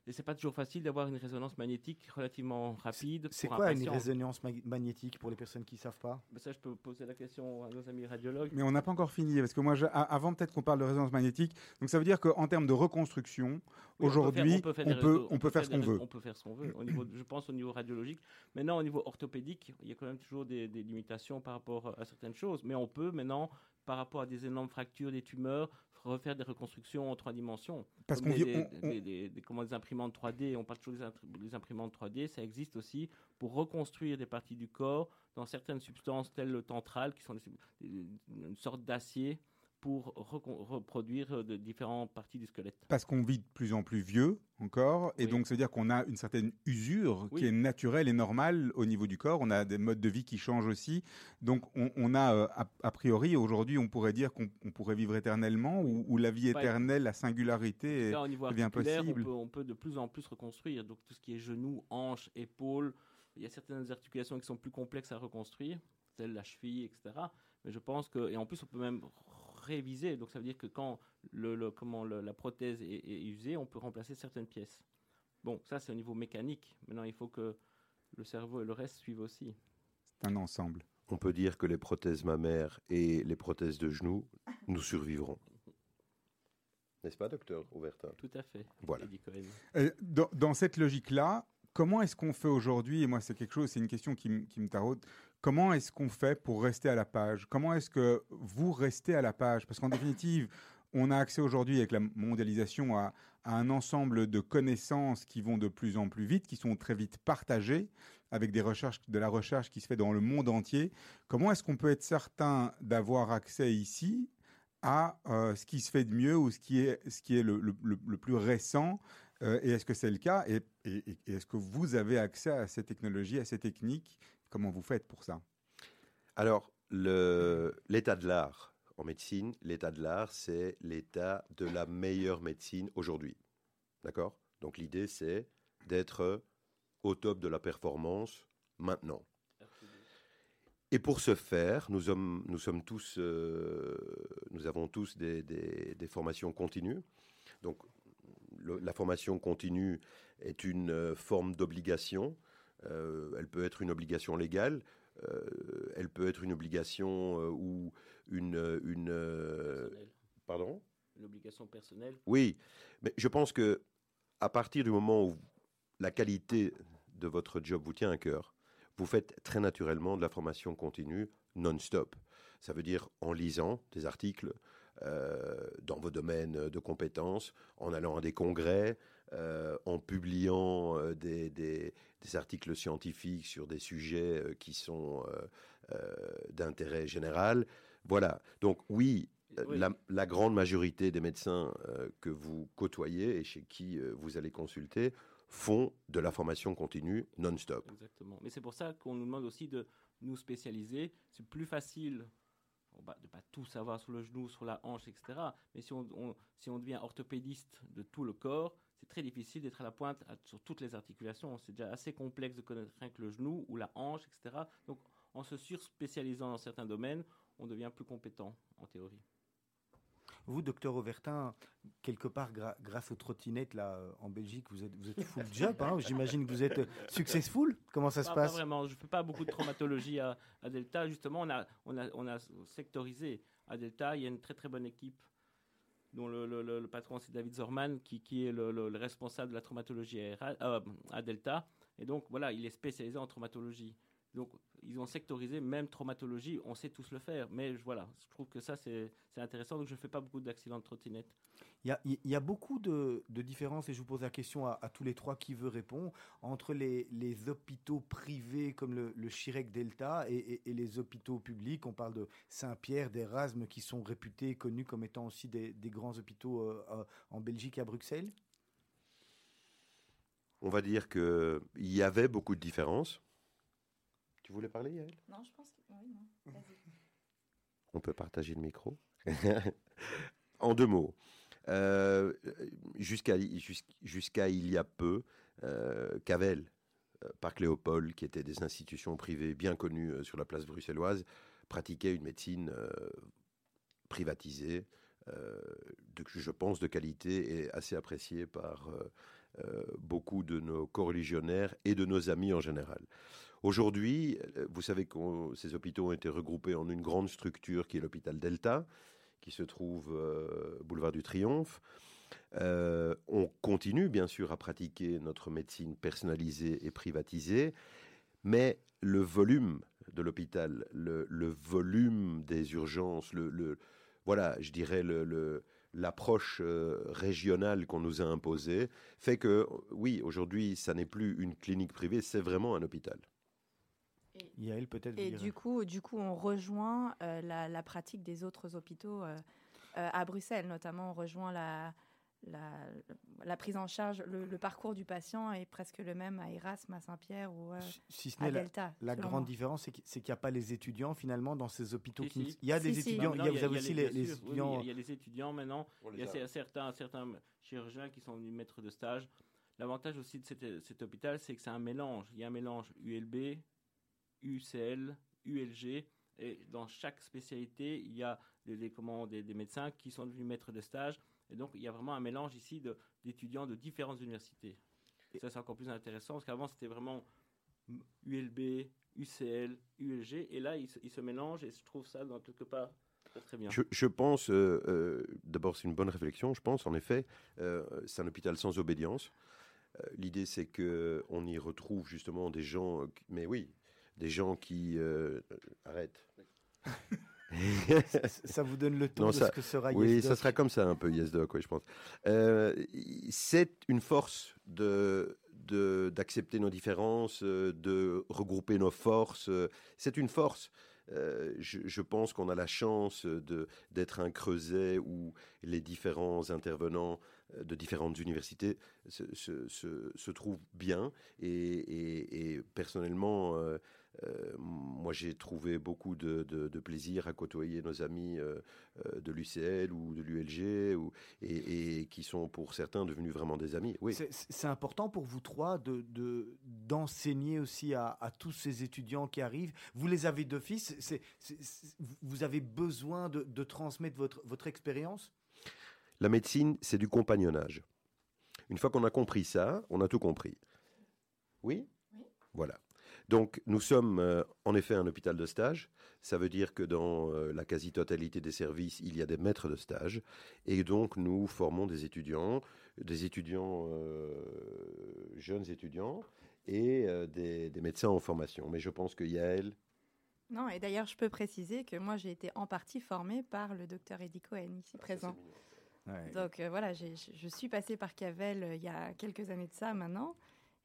Et c'est pas toujours facile d'avoir une résonance magnétique relativement rapide. C'est quoi une résonance magnétique pour les personnes qui ne savent pas? Ben Ça, je peux poser la question à nos amis radiologues. Mais on n'a pas encore fini, parce que moi, avant peut-être qu'on parle de résonance magnétique, donc ça veut dire qu'en termes de reconstruction, aujourd'hui, on peut, on peut, faire, ce qu'on veut. On peut faire ce qu'on veut. Au niveau, je pense au niveau radiologique. Maintenant, au niveau orthopédique, il y a quand même toujours des, des limitations par rapport à certaines choses, mais on peut maintenant par rapport à des énormes fractures, des tumeurs, refaire des reconstructions en trois dimensions. Parce qu'on des, des, des, imprimantes 3D, on parle toujours des, imprimantes 3D, ça existe aussi pour reconstruire des parties du corps dans certaines substances telles le tantral, qui sont une sorte d'acier pour reproduire euh, de différentes parties du squelette. Parce qu'on vit de plus en plus vieux encore, et donc ça veut dire qu'on a une certaine usure qui est naturelle et normale au niveau du corps. On a des modes de vie qui changent aussi. Donc on, a, euh, a, priori, aujourd'hui, on pourrait dire qu'on pourrait vivre éternellement, ou, la vie éternelle, la singularité Là, niveau devient possible. On peut, on peut de plus en plus reconstruire. Donc tout ce qui est genoux, hanches, épaules, il y a certaines articulations qui sont plus complexes à reconstruire, telles la cheville, etc. Mais je pense que, et en plus, on peut même réviser. Donc ça veut dire que quand le, comment la prothèse est, usée, on peut remplacer certaines pièces. Bon, ça c'est au niveau mécanique. Maintenant, il faut que le cerveau et le reste suivent aussi. C'est un ensemble. On peut dire que les prothèses mammaires et les prothèses de genoux, nous survivrons. N'est-ce pas, docteur Ouvertin? Tout à fait. Voilà. Euh, dans, dans, cette logique-là, comment est-ce qu'on fait aujourd'hui Et moi, c'est quelque chose, c'est une question qui, me taraude. Comment est-ce qu'on fait pour rester à la page? Comment est-ce que vous restez à la page? Parce qu'en définitive, on a accès aujourd'hui avec la mondialisation à, un ensemble de connaissances qui vont de plus en plus vite, qui sont très vite partagées avec des recherches, de la recherche qui se fait dans le monde entier. Comment est-ce qu'on peut être certain d'avoir accès ici à euh, ce qui se fait de mieux ou ce qui est, ce qui est le, plus récent euh, Et est-ce que c'est le cas et est-ce que vous avez accès à ces technologies, à ces techniques? Comment vous faites pour ça? Alors, l'état de l'art en médecine, l'état de l'art, c'est l'état de la meilleure médecine aujourd'hui. D'accord? Donc l'idée, c'est d'être au top de la performance maintenant. Et pour ce faire, nous sommes, nous sommes tous, euh, nous avons tous des, formations continues. Donc, la formation continue est une euh, forme d'obligation. Euh, elle peut être une obligation légale, euh, elle peut être une obligation ou une... une pardon? Une obligation personnelle. Oui, mais je pense que à partir du moment où la qualité de votre job vous tient à cœur, vous faites très naturellement de la formation continue non-stop. Ça veut dire en lisant des articles dans vos domaines de compétences, en allant à des congrès, en publiant des, des articles scientifiques sur des sujets euh, qui sont euh, euh, d'intérêt général. Voilà. Donc oui, La, grande majorité des médecins que vous côtoyez et chez qui vous allez consulter font de la formation continue non-stop. Exactement. Mais c'est pour ça qu'on nous demande aussi de nous spécialiser. C'est plus facile de ne pas tout savoir sur le genou, sur la hanche, etc. Mais si on, si on devient orthopédiste de tout le corps, c'est très difficile d'être à la pointe sur toutes les articulations. C'est déjà assez complexe de connaître rien que le genou ou la hanche, etc. Donc, en se surspécialisant dans certains domaines, on devient plus compétent en théorie. Vous, docteur Auvertin, quelque part, grâce aux trottinettes là, euh, en Belgique, vous êtes, vous êtes full job. Hein J'imagine que vous êtes euh, successful. Comment ça se passe Pas vraiment. Je ne fais pas beaucoup de traumatologie à, à, Delta. Justement, on a, on, a, on a sectorisé. À Delta, il y a une très très bonne équipe dont le, patron c'est David Zorman, qui, qui est le, responsable de la traumatologie à, euh, à, Delta. Et donc voilà, il est spécialisé en traumatologie. Donc, ils ont sectorisé, même traumatologie, on sait tous le faire. Mais voilà, je trouve que ça, c'est intéressant. Donc, je ne fais pas beaucoup d'accidents de trottinette. Il y, a, beaucoup de, différences, et je vous pose la question à, tous les trois qui veut répondre, entre les, hôpitaux privés comme le, Chirec Delta et, les hôpitaux publics. On parle de Saint-Pierre, d'Erasme, qui sont réputés, connus comme étant aussi des, grands hôpitaux euh, euh, en Belgique et à Bruxelles? On va dire qu'il y avait beaucoup de différences. Tu voulais parler, Yael? Non, je pense que. Oui, non. (laughs) On peut partager le micro (laughs) En deux mots. Euh, jusqu'à jusqu'à il y a peu, euh, Cavel, euh, Parc Léopold, qui étaient des institutions privées bien connues sur la place bruxelloise, pratiquaient une médecine privatisée, de, je pense de qualité et assez appréciée par beaucoup de nos coreligionnaires et de nos amis en général. Aujourd'hui, vous savez que ces hôpitaux ont été regroupés en une grande structure qui est l'hôpital Delta, qui se trouve euh, boulevard du Triomphe. Euh, on continue bien sûr à pratiquer notre médecine personnalisée et privatisée, mais le volume de l'hôpital, le, volume des urgences, voilà, je dirais l'approche euh, régionale qu'on nous a imposée fait que oui, aujourd'hui, ça n'est plus une clinique privée, c'est vraiment un hôpital. Et, peut-être. Et du coup, du coup, on rejoint euh, la, pratique des autres hôpitaux euh, euh, à Bruxelles, notamment. On rejoint la, la, prise en charge, le, parcours du patient est presque le même à Erasme, à Saint-Pierre ou si ce à Delta. La, grande différence, c'est qu'il n'y a pas les étudiants finalement dans ces hôpitaux. qui... Il y a des étudiants. il y a, aussi les, étudiants. il y a les étudiants maintenant. Il y a certains, certains chirurgiens qui sont venus maîtres de stage. L'avantage aussi de cet, cet hôpital, c'est que c'est un mélange. Il y a un mélange ULB, UCL, ULG. Et dans chaque spécialité, il y a des, des, médecins qui sont devenus maîtres de stage. Et donc, il y a vraiment un mélange ici d'étudiants de, différentes universités. Et ça, c'est encore plus intéressant parce qu'avant, c'était vraiment ULB, UCL, ULG. Et là, ils, se mélangent et je trouve ça, dans quelque part, Très bien. Je, pense, euh, euh, d'abord c'est une bonne réflexion, je pense en effet, euh, c'est un hôpital sans obédience. L'idée c'est qu'on y retrouve justement des gens, mais oui, des gens qui euh, arrêtent. (laughs) ça, vous donne le temps de ce que sera Oui, ça sera comme ça un peu YesDoc, oui, je pense. Euh, c'est une force de d'accepter nos différences, euh, de regrouper nos forces. C'est une force. je, je, pense qu'on a la chance d'être un creuset où les différents intervenants de différentes universités se, se, se, trouvent bien. Et, et, et personnellement, euh, moi, j'ai trouvé beaucoup de, plaisir à côtoyer nos amis euh, euh, de l'UCL ou de l'ULG, et, qui sont pour certains devenus vraiment des amis. Oui. C'est important pour vous trois de d'enseigner aussi à, tous ces étudiants qui arrivent. Vous les avez d'office. Vous avez besoin de, transmettre votre, votre expérience? La médecine, c'est du compagnonnage. Une fois qu'on a compris ça, on a tout compris. Oui, oui. Voilà. Donc nous sommes euh, en effet un hôpital de stage. Ça veut dire que dans euh, la quasi-totalité des services, il y a des maîtres de stage. Et donc nous formons des étudiants, des étudiants, euh, jeunes étudiants, et des, médecins en formation. Mais je pense que Yael... Non, et d'ailleurs, je peux préciser que moi, j'ai été en partie formée par le docteur Eddie Cohen, ici ah, présent. Donc voilà, je suis passée par Cavel il y a quelques années de ça maintenant.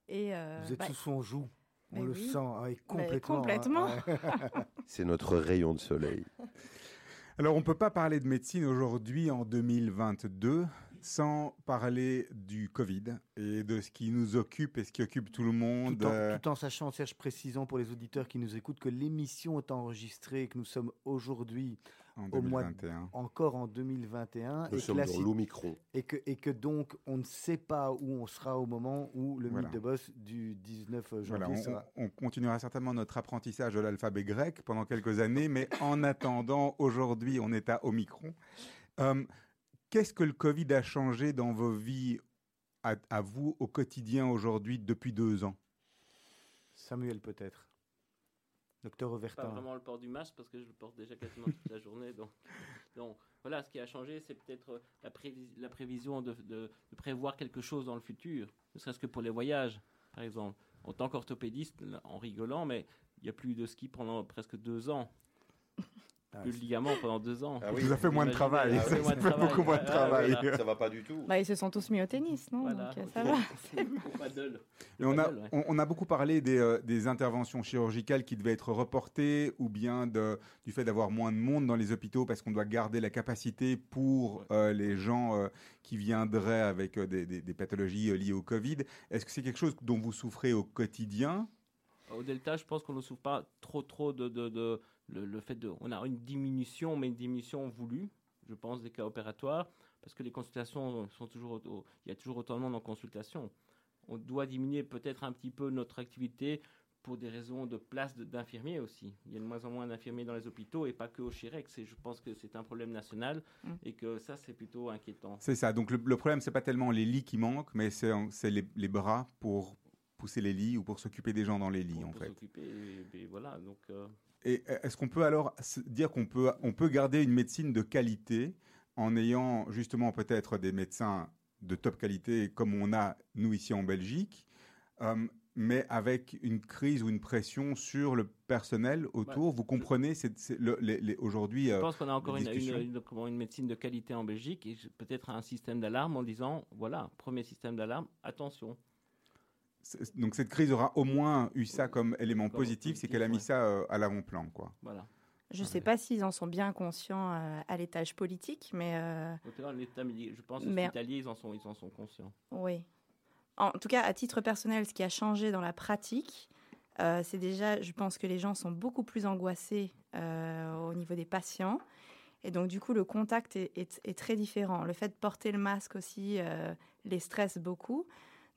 Et, Vous êtes bah, sous son joug on le sent hein, complètement. complètement. Hein, (laughs) C'est notre rayon de soleil. (laughs) Alors, on ne peut pas parler de médecine aujourd'hui en 2022 sans parler du Covid et de ce qui nous occupe et ce qui occupe tout le monde. Tout en, euh, tout en sachant, Serge, précisant pour les auditeurs qui nous écoutent que l'émission est enregistrée et que nous sommes aujourd'hui en 2021. encore en 2021. Nous et sommes dans l'Omicron. Et que, et que donc, on ne sait pas où on sera au moment où le mythe de boss du 19 janvier sera. On, continuera certainement notre apprentissage de l'alphabet grec pendant quelques années, mais en attendant, aujourd'hui, on est à Omicron. Euh, qu'est-ce que le Covid a changé dans vos vies, à, à vous, au quotidien aujourd'hui, depuis deux ans? Samuel, peut-être Docteur Overton. Pas vraiment le port du masque parce que je le porte déjà quasiment toute la journée. Donc, donc, voilà, ce qui a changé, c'est peut-être la, la, prévision de, de, prévoir quelque chose dans le futur, ne serait-ce que pour les voyages, par exemple. En tant qu'orthopédiste, en rigolant, mais il n'y a plus de ski pendant presque deux ans. Ah, Plus de ligaments pendant deux ans. Ah oui. Ça vous a fait moins de travail. ça Ça fait moins de fait travail. beaucoup moins de Ouais, travail. voilà. Ça va pas du tout. Bah, ils se sont tous mis au tennis, non Voilà. Donc, euh, ça va. (laughs) Et on, a, paddle, ouais. on, on a beaucoup parlé des, euh, des interventions chirurgicales qui devaient être reportées ou bien de, du fait d'avoir moins de monde dans les hôpitaux parce qu'on doit garder la capacité pour euh, les gens euh, qui viendraient avec euh, des, des- des pathologies euh, liées au Covid. Est-ce que c'est quelque chose dont vous souffrez au quotidien Au Delta, je pense qu'on ne souffre pas trop, trop de, de, de- le, le fait de. On a une diminution, mais une diminution voulue, je pense, des cas opératoires, parce que les consultations sont toujours. au- il y a toujours autant de monde en consultation. On doit diminuer peut-être un petit peu notre activité pour des raisons de place d'infirmiers aussi. Il y a de moins en moins d'infirmiers dans les hôpitaux et pas que au Chirex. Et je pense que c'est un problème national Mm. et que ça, c'est plutôt inquiétant. C'est ça. Donc le, le problème, c'est pas tellement les lits qui manquent, mais c'est c'est les, les bras pour pousser les lits ou pour s'occuper des gens dans les lits, Pour- en pour fait. et- et voilà. Donc, euh, Et est-ce qu'on peut alors dire qu'on peut, on peut garder une médecine de qualité en ayant justement peut-être des médecins de top qualité comme on a nous ici en Belgique, euh, mais avec une crise ou une pression sur le personnel autour? Vous comprenez le- aujourd'hui Je euh, pense qu'on a encore une, une, discussions? une- comment, une médecine de qualité en Belgique et peut-être un système d'alarme en disant voilà, premier système d'alarme, attention. Donc cette crise aura au moins eu ça comme élément Comme positif, c'est qu'elle a mis ouais. ça euh, à l'avant-plan, quoi. Voilà. Je ne sais pas s'ils en sont bien conscients euh, à l'étage politique, mais euh, je pense Mais- hospitalier, ils en sont, ils en sont conscients. oui. En tout cas, à titre personnel, ce qui a changé dans la pratique, euh, c'est déjà, je pense que les gens sont beaucoup plus angoissés euh, au niveau des patients. Et donc, du coup, le contact est, est- est très différent. Le fait de porter le masque aussi euh, les stresse beaucoup.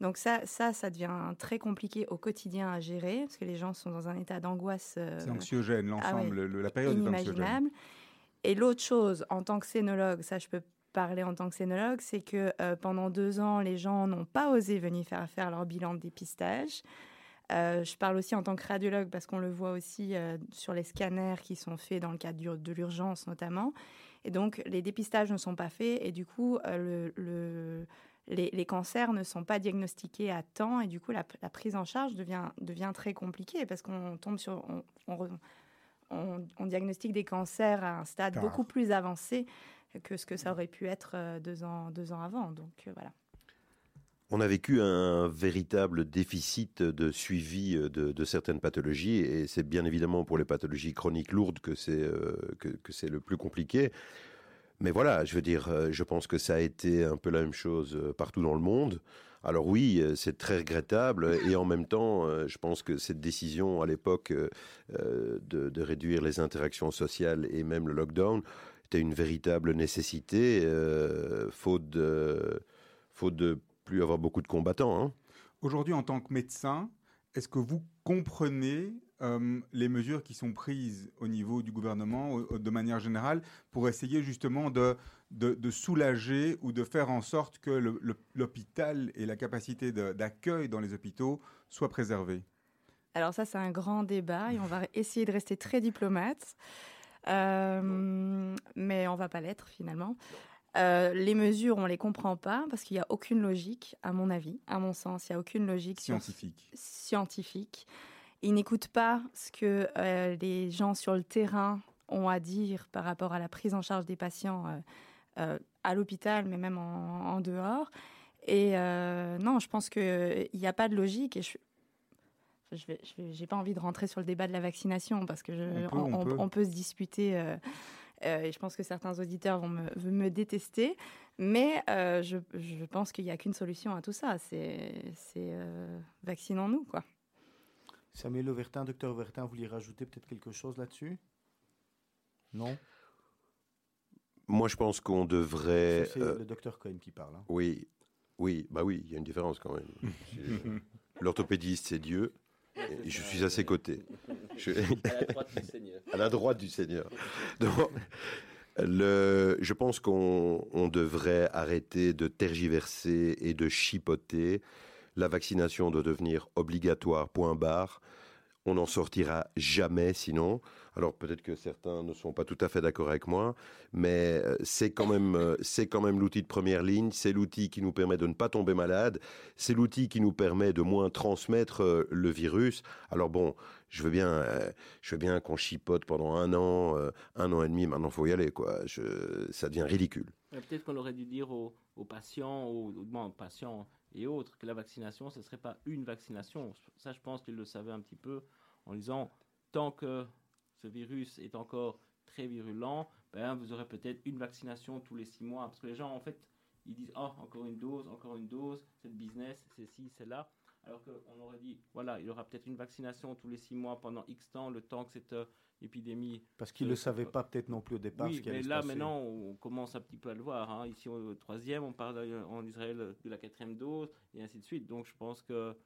Donc ça, ça, ça devient très compliqué au quotidien à gérer, parce que les gens sont dans un état d'angoisse euh, C'est anxiogène, ah l'ensemble, ouais, la période est anxiogène. Et l'autre chose, en tant que scénologue, ça je peux parler en tant que scénologue, c'est que euh, pendant deux ans, les gens n'ont pas osé venir faire, faire leur bilan de dépistage. Euh, je parle aussi en tant que radiologue parce qu'on le voit aussi euh, sur les scanners qui sont faits dans le cadre de l'urgence notamment. Et donc, les dépistages ne sont pas faits et du coup, euh, le, le- les, les cancers ne sont pas diagnostiqués à temps et du coup, la, la prise en charge devient, devient très compliquée parce qu'on tombe sur... on- on on, on diagnostique des cancers à un stade Tard. beaucoup plus avancé que ce que ça aurait pu être euh, deux ans, deux ans avant. Donc euh, voilà. On a vécu un véritable déficit de suivi euh, de, de certaines pathologies et c'est bien évidemment pour les pathologies chroniques lourdes que c'est euh, que, que c'est le plus compliqué. Mais voilà, je veux dire, euh, je pense que ça a été un peu la même chose euh, partout dans le monde. Alors oui, euh, c'est très regrettable et en même temps, je pense que cette décision à l'époque de, réduire les interactions sociales et même le lockdown était une véritable nécessité, faute de faute de plus avoir beaucoup de combattants. hein. Aujourd'hui, en tant que médecin, est-ce que vous comprenez euh, les mesures qui sont prises au niveau du gouvernement, de manière générale, pour essayer justement de, de, de soulager ou de faire en sorte que l'hôpital et la capacité d'accueil dans les hôpitaux soient préservés Alors ça, c'est un grand débat et on va (laughs) essayer de rester très diplomate. Euh, mais on va pas l'être finalement. Euh, les mesures, on les comprend pas parce qu'il n'y a aucune logique, à mon avis, à mon sens, il n'y a aucune logique sur- scientifiques scientifique. Ils n'écoutent pas ce que euh, les gens sur le terrain ont à dire par rapport à la prise en charge des patients euh, euh, à l'hôpital, mais même en, en dehors. Et non, je pense qu'il n'y a pas de logique. Et je je j'ai pas envie de rentrer sur le débat de la vaccination parce que je- On peut, on peut. on peut se disputer. euh, euh, et je pense que certains auditeurs vont me, vont me détester. Mais euh, je, je pense qu'il n'y a qu'une solution à tout ça. C'est vaccinons-nous, quoi. Samuel Auvertin, docteur Auvertin, vous vouliez rajouter peut-être quelque chose là-dessus? Non? Moi, je pense qu'on devrait. C'est euh, le docteur Cohen qui parle. hein. oui, oui, bah oui, il y a une différence quand même. (laughs) L'orthopédiste, c'est Dieu. Et je suis à ses côtés. (laughs) Je- À la droite du Seigneur. à la droite du Seigneur. Donc, le, je pense qu'on on devrait arrêter de tergiverser et de chipoter. La vaccination doit devenir obligatoire, point barre. on n'en sortira jamais sinon. Alors peut-être que certains ne sont pas tout à fait d'accord avec moi, mais euh, c'est quand même euh, (laughs) c'est quand même l'outil de première ligne, c'est l'outil qui nous permet de ne pas tomber malade, c'est l'outil qui nous permet de moins transmettre euh, le virus. Alors bon, je veux bien je veux bien qu'on chipote pendant un an, un an et demi, maintenant faut y aller quoi. ça devient ridicule. Peut-être qu'on aurait dû dire aux, patients, aux, aux patients et autres, que la vaccination, ce ne serait pas une vaccination. Ça, je pense qu'ils le savaient un petit peu en disant, tant que ce virus est encore très virulent, ben, vous aurez peut-être une vaccination tous les six mois. Parce que les gens, en fait, ils disent, oh, encore une dose, encore une dose, c'est business, c'est ci, c'est là. Alors qu'on aurait dit, voilà, il y aura peut-être une vaccination tous les six mois pendant X temps, le temps que cette euh, épidémie. Parce qu'ils ne le savaient pas peut-être non plus au départ. Oui, mais là maintenant, on commence un petit peu à le voir. Hein. Ici, au troisième, on parle en Israël de la quatrième dose, et ainsi de suite. Donc je pense que.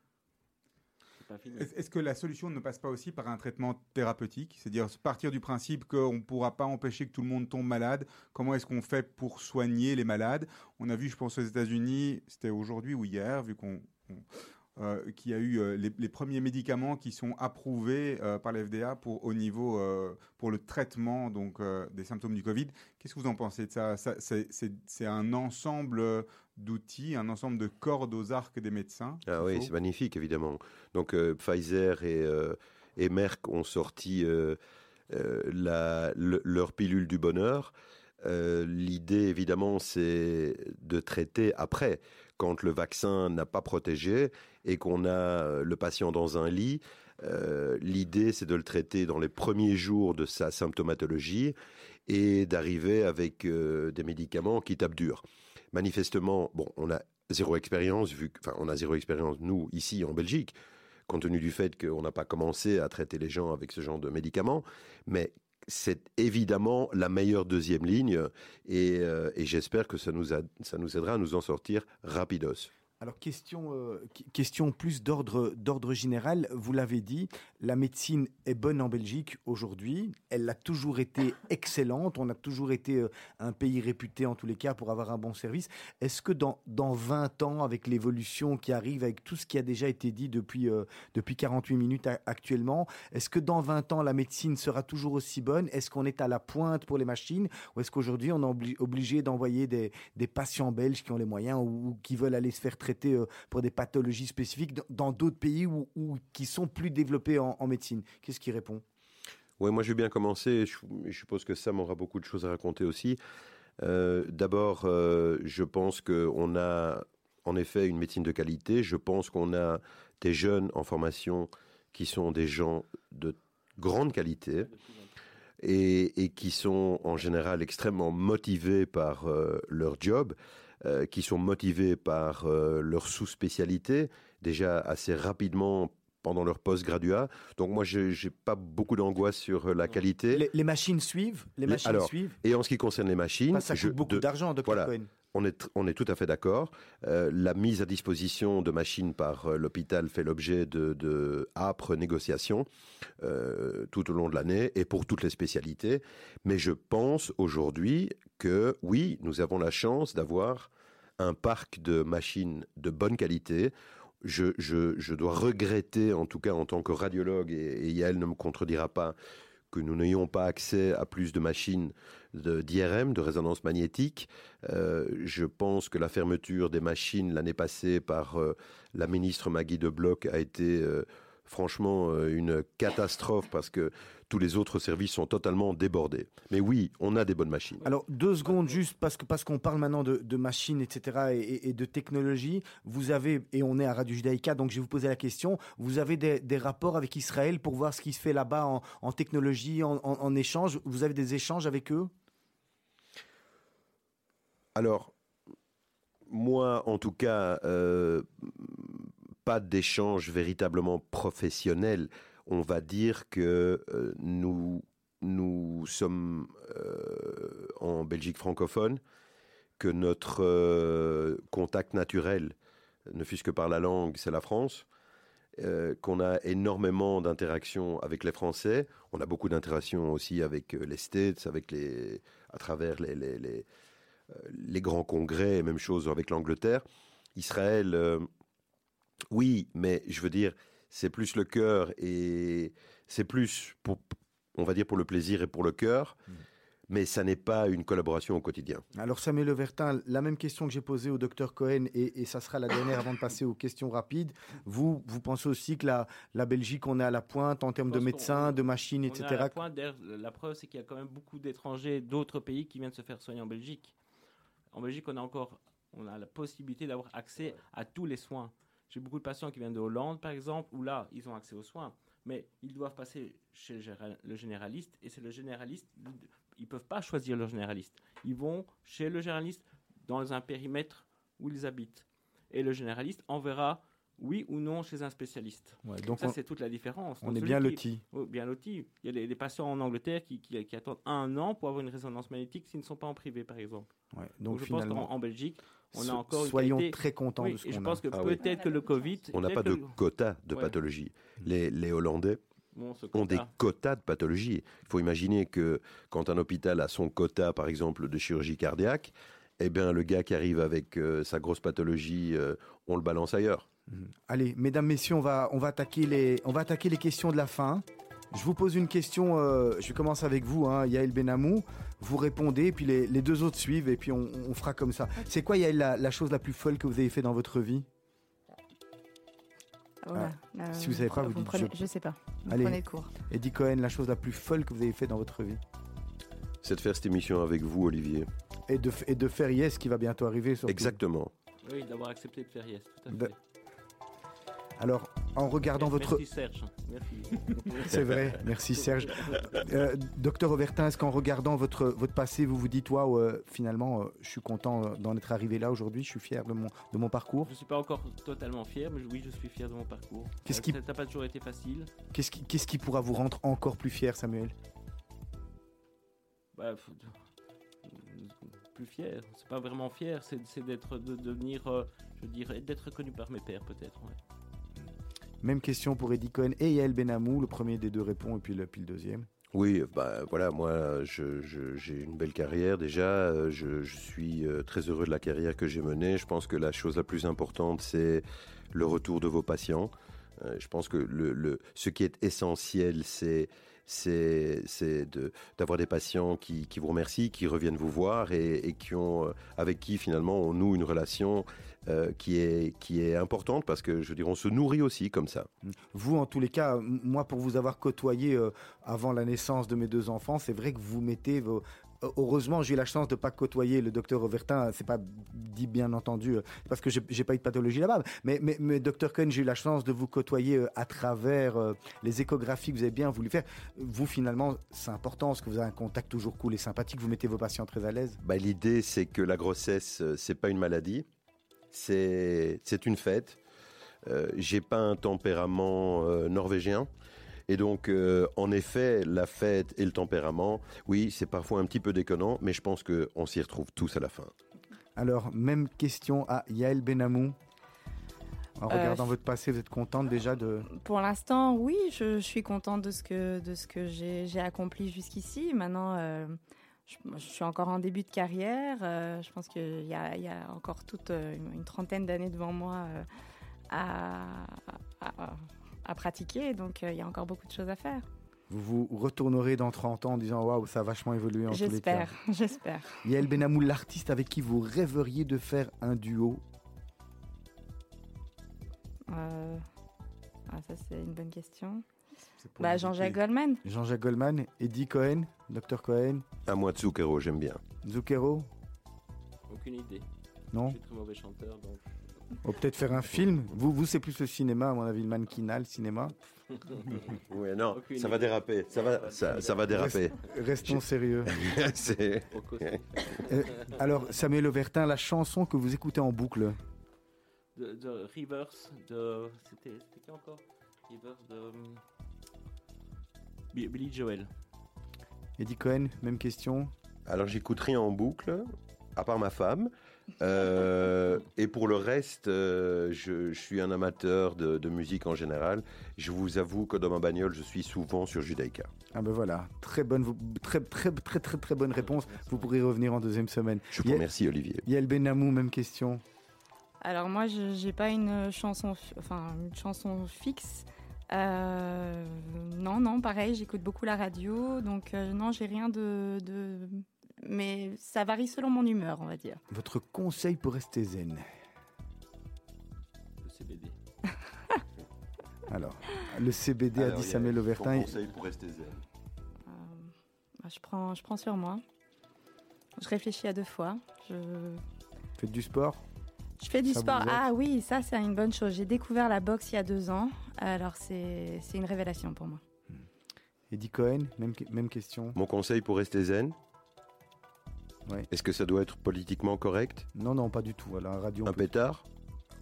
Est-ce que la solution ne passe pas aussi par un traitement thérapeutique? C'est-à-dire partir du principe qu'on ne pourra pas empêcher que tout le monde tombe malade. Comment est-ce qu'on fait pour soigner les malades? On a vu, je pense, aux États-Unis, c'était aujourd'hui ou hier, vu qu'on euh, qui a eu euh, les, premiers médicaments qui sont approuvés euh, par la FDA pour au niveau pour le traitement donc des symptômes du Covid. Qu'est-ce que vous en pensez de ça, C'est un ensemble d'outils, un ensemble de cordes aux arcs des médecins. Ah oui, c'est magnifique évidemment. Donc Pfizer et, et Merck ont sorti la, leur pilule du bonheur. L'idée, évidemment, c'est de traiter après quand le vaccin n'a pas protégé et qu'on a euh, le patient dans un lit, euh, l'idée c'est de le traiter dans les premiers jours de sa symptomatologie et d'arriver avec euh, des médicaments qui tapent dur. Manifestement, bon, on a zéro expérience, vu, enfin, on a zéro expérience nous ici en Belgique, compte tenu du fait qu'on n'a pas commencé à traiter les gens avec ce genre de médicaments, mais c'est évidemment la meilleure deuxième ligne et, euh, j'espère que ça nous, ça nous aidera à nous en sortir rapidos. Alors question, euh, question plus d'ordre d'ordre général. Vous l'avez dit, la médecine est bonne en Belgique aujourd'hui. Elle a toujours été excellente. On a toujours été euh, un pays réputé en tous les cas pour avoir un bon service. Est-ce que dans dans 20 ans, avec l'évolution qui arrive, avec tout ce qui a déjà été dit depuis euh, depuis 48 minutes actuellement, est-ce que dans 20 ans la médecine sera toujours aussi bonne? Est-ce qu'on est à la pointe pour les machines? Ou est-ce qu'aujourd'hui on est obligé d'envoyer des, des patients belges qui ont les moyens ou, qui veulent aller se faire traiter euh, pour des pathologies spécifiques dans d'autres pays où, qui sont plus développés en, médecine Qu'est-ce qui répond? Oui, moi je vais bien commencer. Je, je, suppose que Sam aura beaucoup de choses à raconter aussi. Euh, d'abord, euh, je pense qu'on a en effet une médecine de qualité. Je pense qu'on a des jeunes en formation qui sont des gens de grande qualité et, qui sont en général extrêmement motivés par leur job. Euh, qui sont motivés par euh, leur sous-spécialité, déjà assez rapidement pendant leur post-graduat. Donc moi, je n'ai pas beaucoup d'angoisse sur euh, la qualité. Les, machines suivent? Les machines suivent? Et en ce qui concerne les machines... ça coûte beaucoup d'argent, Dr voilà, Cohen. On est, tout à fait d'accord. la mise à disposition de machines par l'hôpital fait l'objet de, âpres négociations tout au long de l'année et pour toutes les spécialités. Mais je pense aujourd'hui que oui, nous avons la chance d'avoir un parc de machines de bonne qualité. Je, dois regretter, en tout cas en tant que radiologue, et, et Yael ne me contredira pas, que nous n'ayons pas accès à plus de machines d'IRM, de, résonance magnétique. Euh, je pense que la fermeture des machines l'année passée par euh, la ministre Maggie de Bloch a été euh, franchement une catastrophe parce que tous les autres services sont totalement débordés. Mais oui, on a des bonnes machines. Alors, deux secondes juste, parce que parce qu'on parle maintenant de, machines, etc., et, de technologie. Vous avez, et on est à Radio Judaïka, donc je vais vous poser la question, vous avez des, rapports avec Israël pour voir ce qui se fait là-bas en, technologie, en, échange? Vous avez des échanges avec eux? Alors, moi, en tout cas, euh, pas d'échange véritablement professionnel on va dire que euh, nous, nous sommes euh, en Belgique francophone, que notre euh, contact naturel, ne fût-ce que par la langue, c'est la France, qu'on a énormément d'interactions avec les Français, on a beaucoup d'interactions aussi avec les States, avec les, à travers les, les, les grands congrès, même chose avec l'Angleterre. Israël, oui, mais je veux dire, c'est plus le cœur et c'est plus pour, on va dire pour le plaisir et pour le cœur. Mm. Mais ça n'est pas une collaboration au quotidien. Alors Samuel Levertin, la même question que j'ai posée au docteur Cohen, et, et, ça sera la dernière avant de passer aux questions rapides. Vous, vous pensez aussi que la, la Belgique, on est à la pointe en termes de médecins, de machines, etc. On est à la, pointe, la preuve, c'est qu'il y a quand même beaucoup d'étrangers d'autres pays qui viennent se faire soigner en Belgique. En Belgique, on a encore on a la possibilité d'avoir accès à tous les soins. J'ai beaucoup de patients qui viennent de Hollande, par exemple, où là, ils ont accès aux soins. Mais ils doivent passer chez le généraliste, et c'est le généraliste ils ne peuvent pas choisir leur généraliste. Ils vont chez le généraliste dans un périmètre où ils habitent. Et le généraliste enverra oui ou non chez un spécialiste. Ouais, donc ça, c'est toute la différence. On est bien loti. Oh, bien loti. Il y a des, patients en Angleterre qui, qui, qui, attendent un an pour avoir une résonance magnétique s'ils ne sont pas en privé, par exemple. Ouais, donc, donc, je finalement, pense qu'en Belgique, on a encore soyons une qualité... très contents oui, de ce qu'on je pense a. que Ah oui. peut-être que le Covid... On n'a pas de quota de Ouais. pathologie. Les, les Hollandais Bon, ont des quota. quotas de pathologie. Il faut imaginer que quand un hôpital a son quota, par exemple, de chirurgie cardiaque, eh bien, le gars qui arrive avec euh, sa grosse pathologie, euh, on le balance ailleurs. Mhm. Allez, mesdames, messieurs, on va, on, va attaquer les, on va attaquer les questions de la fin. Je vous pose une question, euh, je commence avec vous, hein, Yael Benamou. Vous répondez, puis les, les deux autres suivent, et puis on, on fera comme ça. C'est quoi, Yael, la, la chose la plus folle que vous avez fait dans votre vie? Voilà. Euh, si vous savez pas, vous dites prenez, je- je... sais pas. Vous Allez. prenez le cours. Eddie Cohen, la chose la plus folle que vous avez fait dans votre vie C'est de faire cette émission avec vous, Olivier. et de, et de faire Yes qui va bientôt arriver. surtout. Exactement. Oui, d'avoir accepté de faire yes, tout à De- fait. Alors, en regardant Merci, votre... Merci Serge. (laughs) C'est vrai, merci Serge. Euh, docteur Auvertin, est-ce qu'en regardant votre, votre passé, vous vous dites, waouh, euh, finalement, euh, je suis content d'en être arrivé là aujourd'hui, je suis fier de mon, de mon parcours? Je ne suis pas encore totalement fier, mais oui, je suis fier de mon parcours. Qu'est-ce qui- Ça n'a pas toujours été facile. Qu'est-ce qui, qu'est-ce qui pourra vous rendre encore plus fier, Samuel? Bah, faut- plus fier. C'est pas vraiment fier, c'est c'est d'être, de devenir, je dirais, d'être reconnu par mes pairs peut-être. ouais. Même question pour Eddie Cohen et Yael Benamou, le premier des deux répond et puis le, deuxième. Oui, bah voilà, moi j'ai une belle carrière déjà. euh, Je, je suis euh, très heureux de la carrière que j'ai menée. Je pense que la chose la plus importante, c'est le retour de vos patients. Euh, je pense que le, le- ce qui est essentiel, c'est c'est d'avoir des patients qui, qui vous remercient, qui reviennent vous voir et, et qui ont euh, avec qui finalement on noue une relation euh, qui est qui est importante parce que je veux dire on se nourrit aussi comme ça. Vous, en tous les cas, moi, pour vous avoir côtoyé avant la naissance de mes deux enfants, c'est vrai que vous mettez vos... Heureusement, j'ai eu la chance de pas côtoyer le docteur Auvertin. C'est pas dit bien entendu euh, parce que j'ai pas eu de pathologie là-bas. Mais, docteur Cohen, j'ai eu la chance de vous côtoyer euh, à travers euh, les échographies que vous avez bien voulu faire. Vous, finalement, c'est important parce que vous avez un contact toujours cool et sympathique. Vous mettez vos patients très à l'aise. Bah, L'idée, c'est que la grossesse, c'est pas une maladie, c'est c'est une fête. Euh, J'ai pas un tempérament norvégien. Et donc, euh, en effet, la fête et le tempérament, oui, c'est parfois un petit peu déconnant, mais je pense qu'on s'y retrouve tous à la fin. Alors, même question à Yael Benamou. En Euh, regardant votre passé, vous êtes contente déjà de... Pour l'instant, oui, je, je suis contente de ce que, de ce que j'ai j'ai accompli jusqu'ici. Maintenant, euh, je, je suis encore en début de carrière. euh, je pense qu'il y a, il y a encore toute une, une trentaine d'années devant moi euh, à, à, à pratiquer. Donc, euh, il y a encore beaucoup de choses à faire. Vous vous retournerez dans 30 ans en disant Waouh, ça a vachement évolué en tous les cas. J'espère, (laughs) j'espère. Yael Benamou, l'artiste avec qui vous rêveriez de faire un duo? Euh, ah, ça, c'est une bonne question. Bah, Jean-Jacques. Goldman. Jean-Jacques Goldman, Eddie Cohen, Dr Cohen, À moi, Zucchero, j'aime bien. Zucchero? Aucune idée. Non? Je suis très mauvais chanteur, donc. On peut peut-être faire un film. Vous, vous c'est plus le cinéma, à mon avis, le mannequinat, le cinéma. (laughs) Oui, non, Aucune ça va déraper. Ça va, ça, ça va déraper. Restons (laughs) sérieux. (laughs) Euh, alors, Samuel Auvertin, la chanson que vous écoutez en boucle, de, de Rivers, de. C'était c'était qui encore? Rivers de. Bi- Billy Joel. Eddie Cohen, même question. Alors j'écoute rien en boucle, à part ma femme. Euh, et pour le reste, euh, je, je suis un amateur de, de musique en général. Je vous avoue que dans ma bagnole, je suis souvent sur Judaïka. Ah ben voilà, très bonne, très, très, très, très, très bonne réponse. Vous pourrez revenir en deuxième semaine. Je vous remercie, Olivier. Yael Benamou, même question. Alors moi, je n'ai pas une chanson, fi- enfin une chanson fixe, Euh, non, non, pareil, j'écoute beaucoup la radio, donc euh, non, j'ai rien de, de- Mais ça varie selon mon humeur, on va dire. Votre conseil pour rester zen Le CBD. (laughs) Alors, le CBD a dit Samuel Auvertin. conseil pour rester zen. Euh, bah, je, prends, je prends sur moi. Je réfléchis à deux fois. Je, Faites du sport? Je fais du Ça sport. Ah oui, ça c'est une bonne chose. J'ai découvert la boxe il y a deux ans. Alors c'est c'est une révélation pour moi. Eddie Cohen, même, même question. Mon conseil pour rester zen? Ouais. Est-ce que ça doit être politiquement correct? Non, non, pas du tout. À la radio, on Un pétard?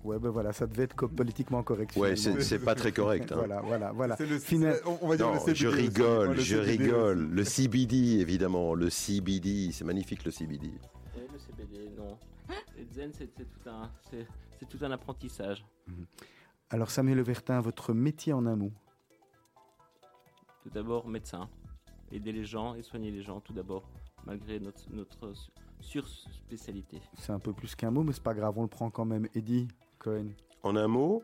Ouais, ben voilà, ça devait être politiquement correct. Ouais, finalement. c'est c'est pas très correct. hein. (laughs) Voilà, voilà, voilà. C'est le- on, va dire Non, le CBD je rigole, le je CBD rigole. aussi. Le (laughs) CBD, évidemment, le CBD, c'est magnifique le CBD. Le CBD, non. Et Zen, c'est tout, un- c'est- tout un apprentissage. Alors, Samuel Auvertin, votre métier en un mot? Tout d'abord, médecin. Aider les gens et soigner les gens, tout d'abord, malgré notre, notre sur-spécialité. C'est un peu plus qu'un mot, mais c'est pas grave, on le prend quand même. Eddie Cohen. En un mot,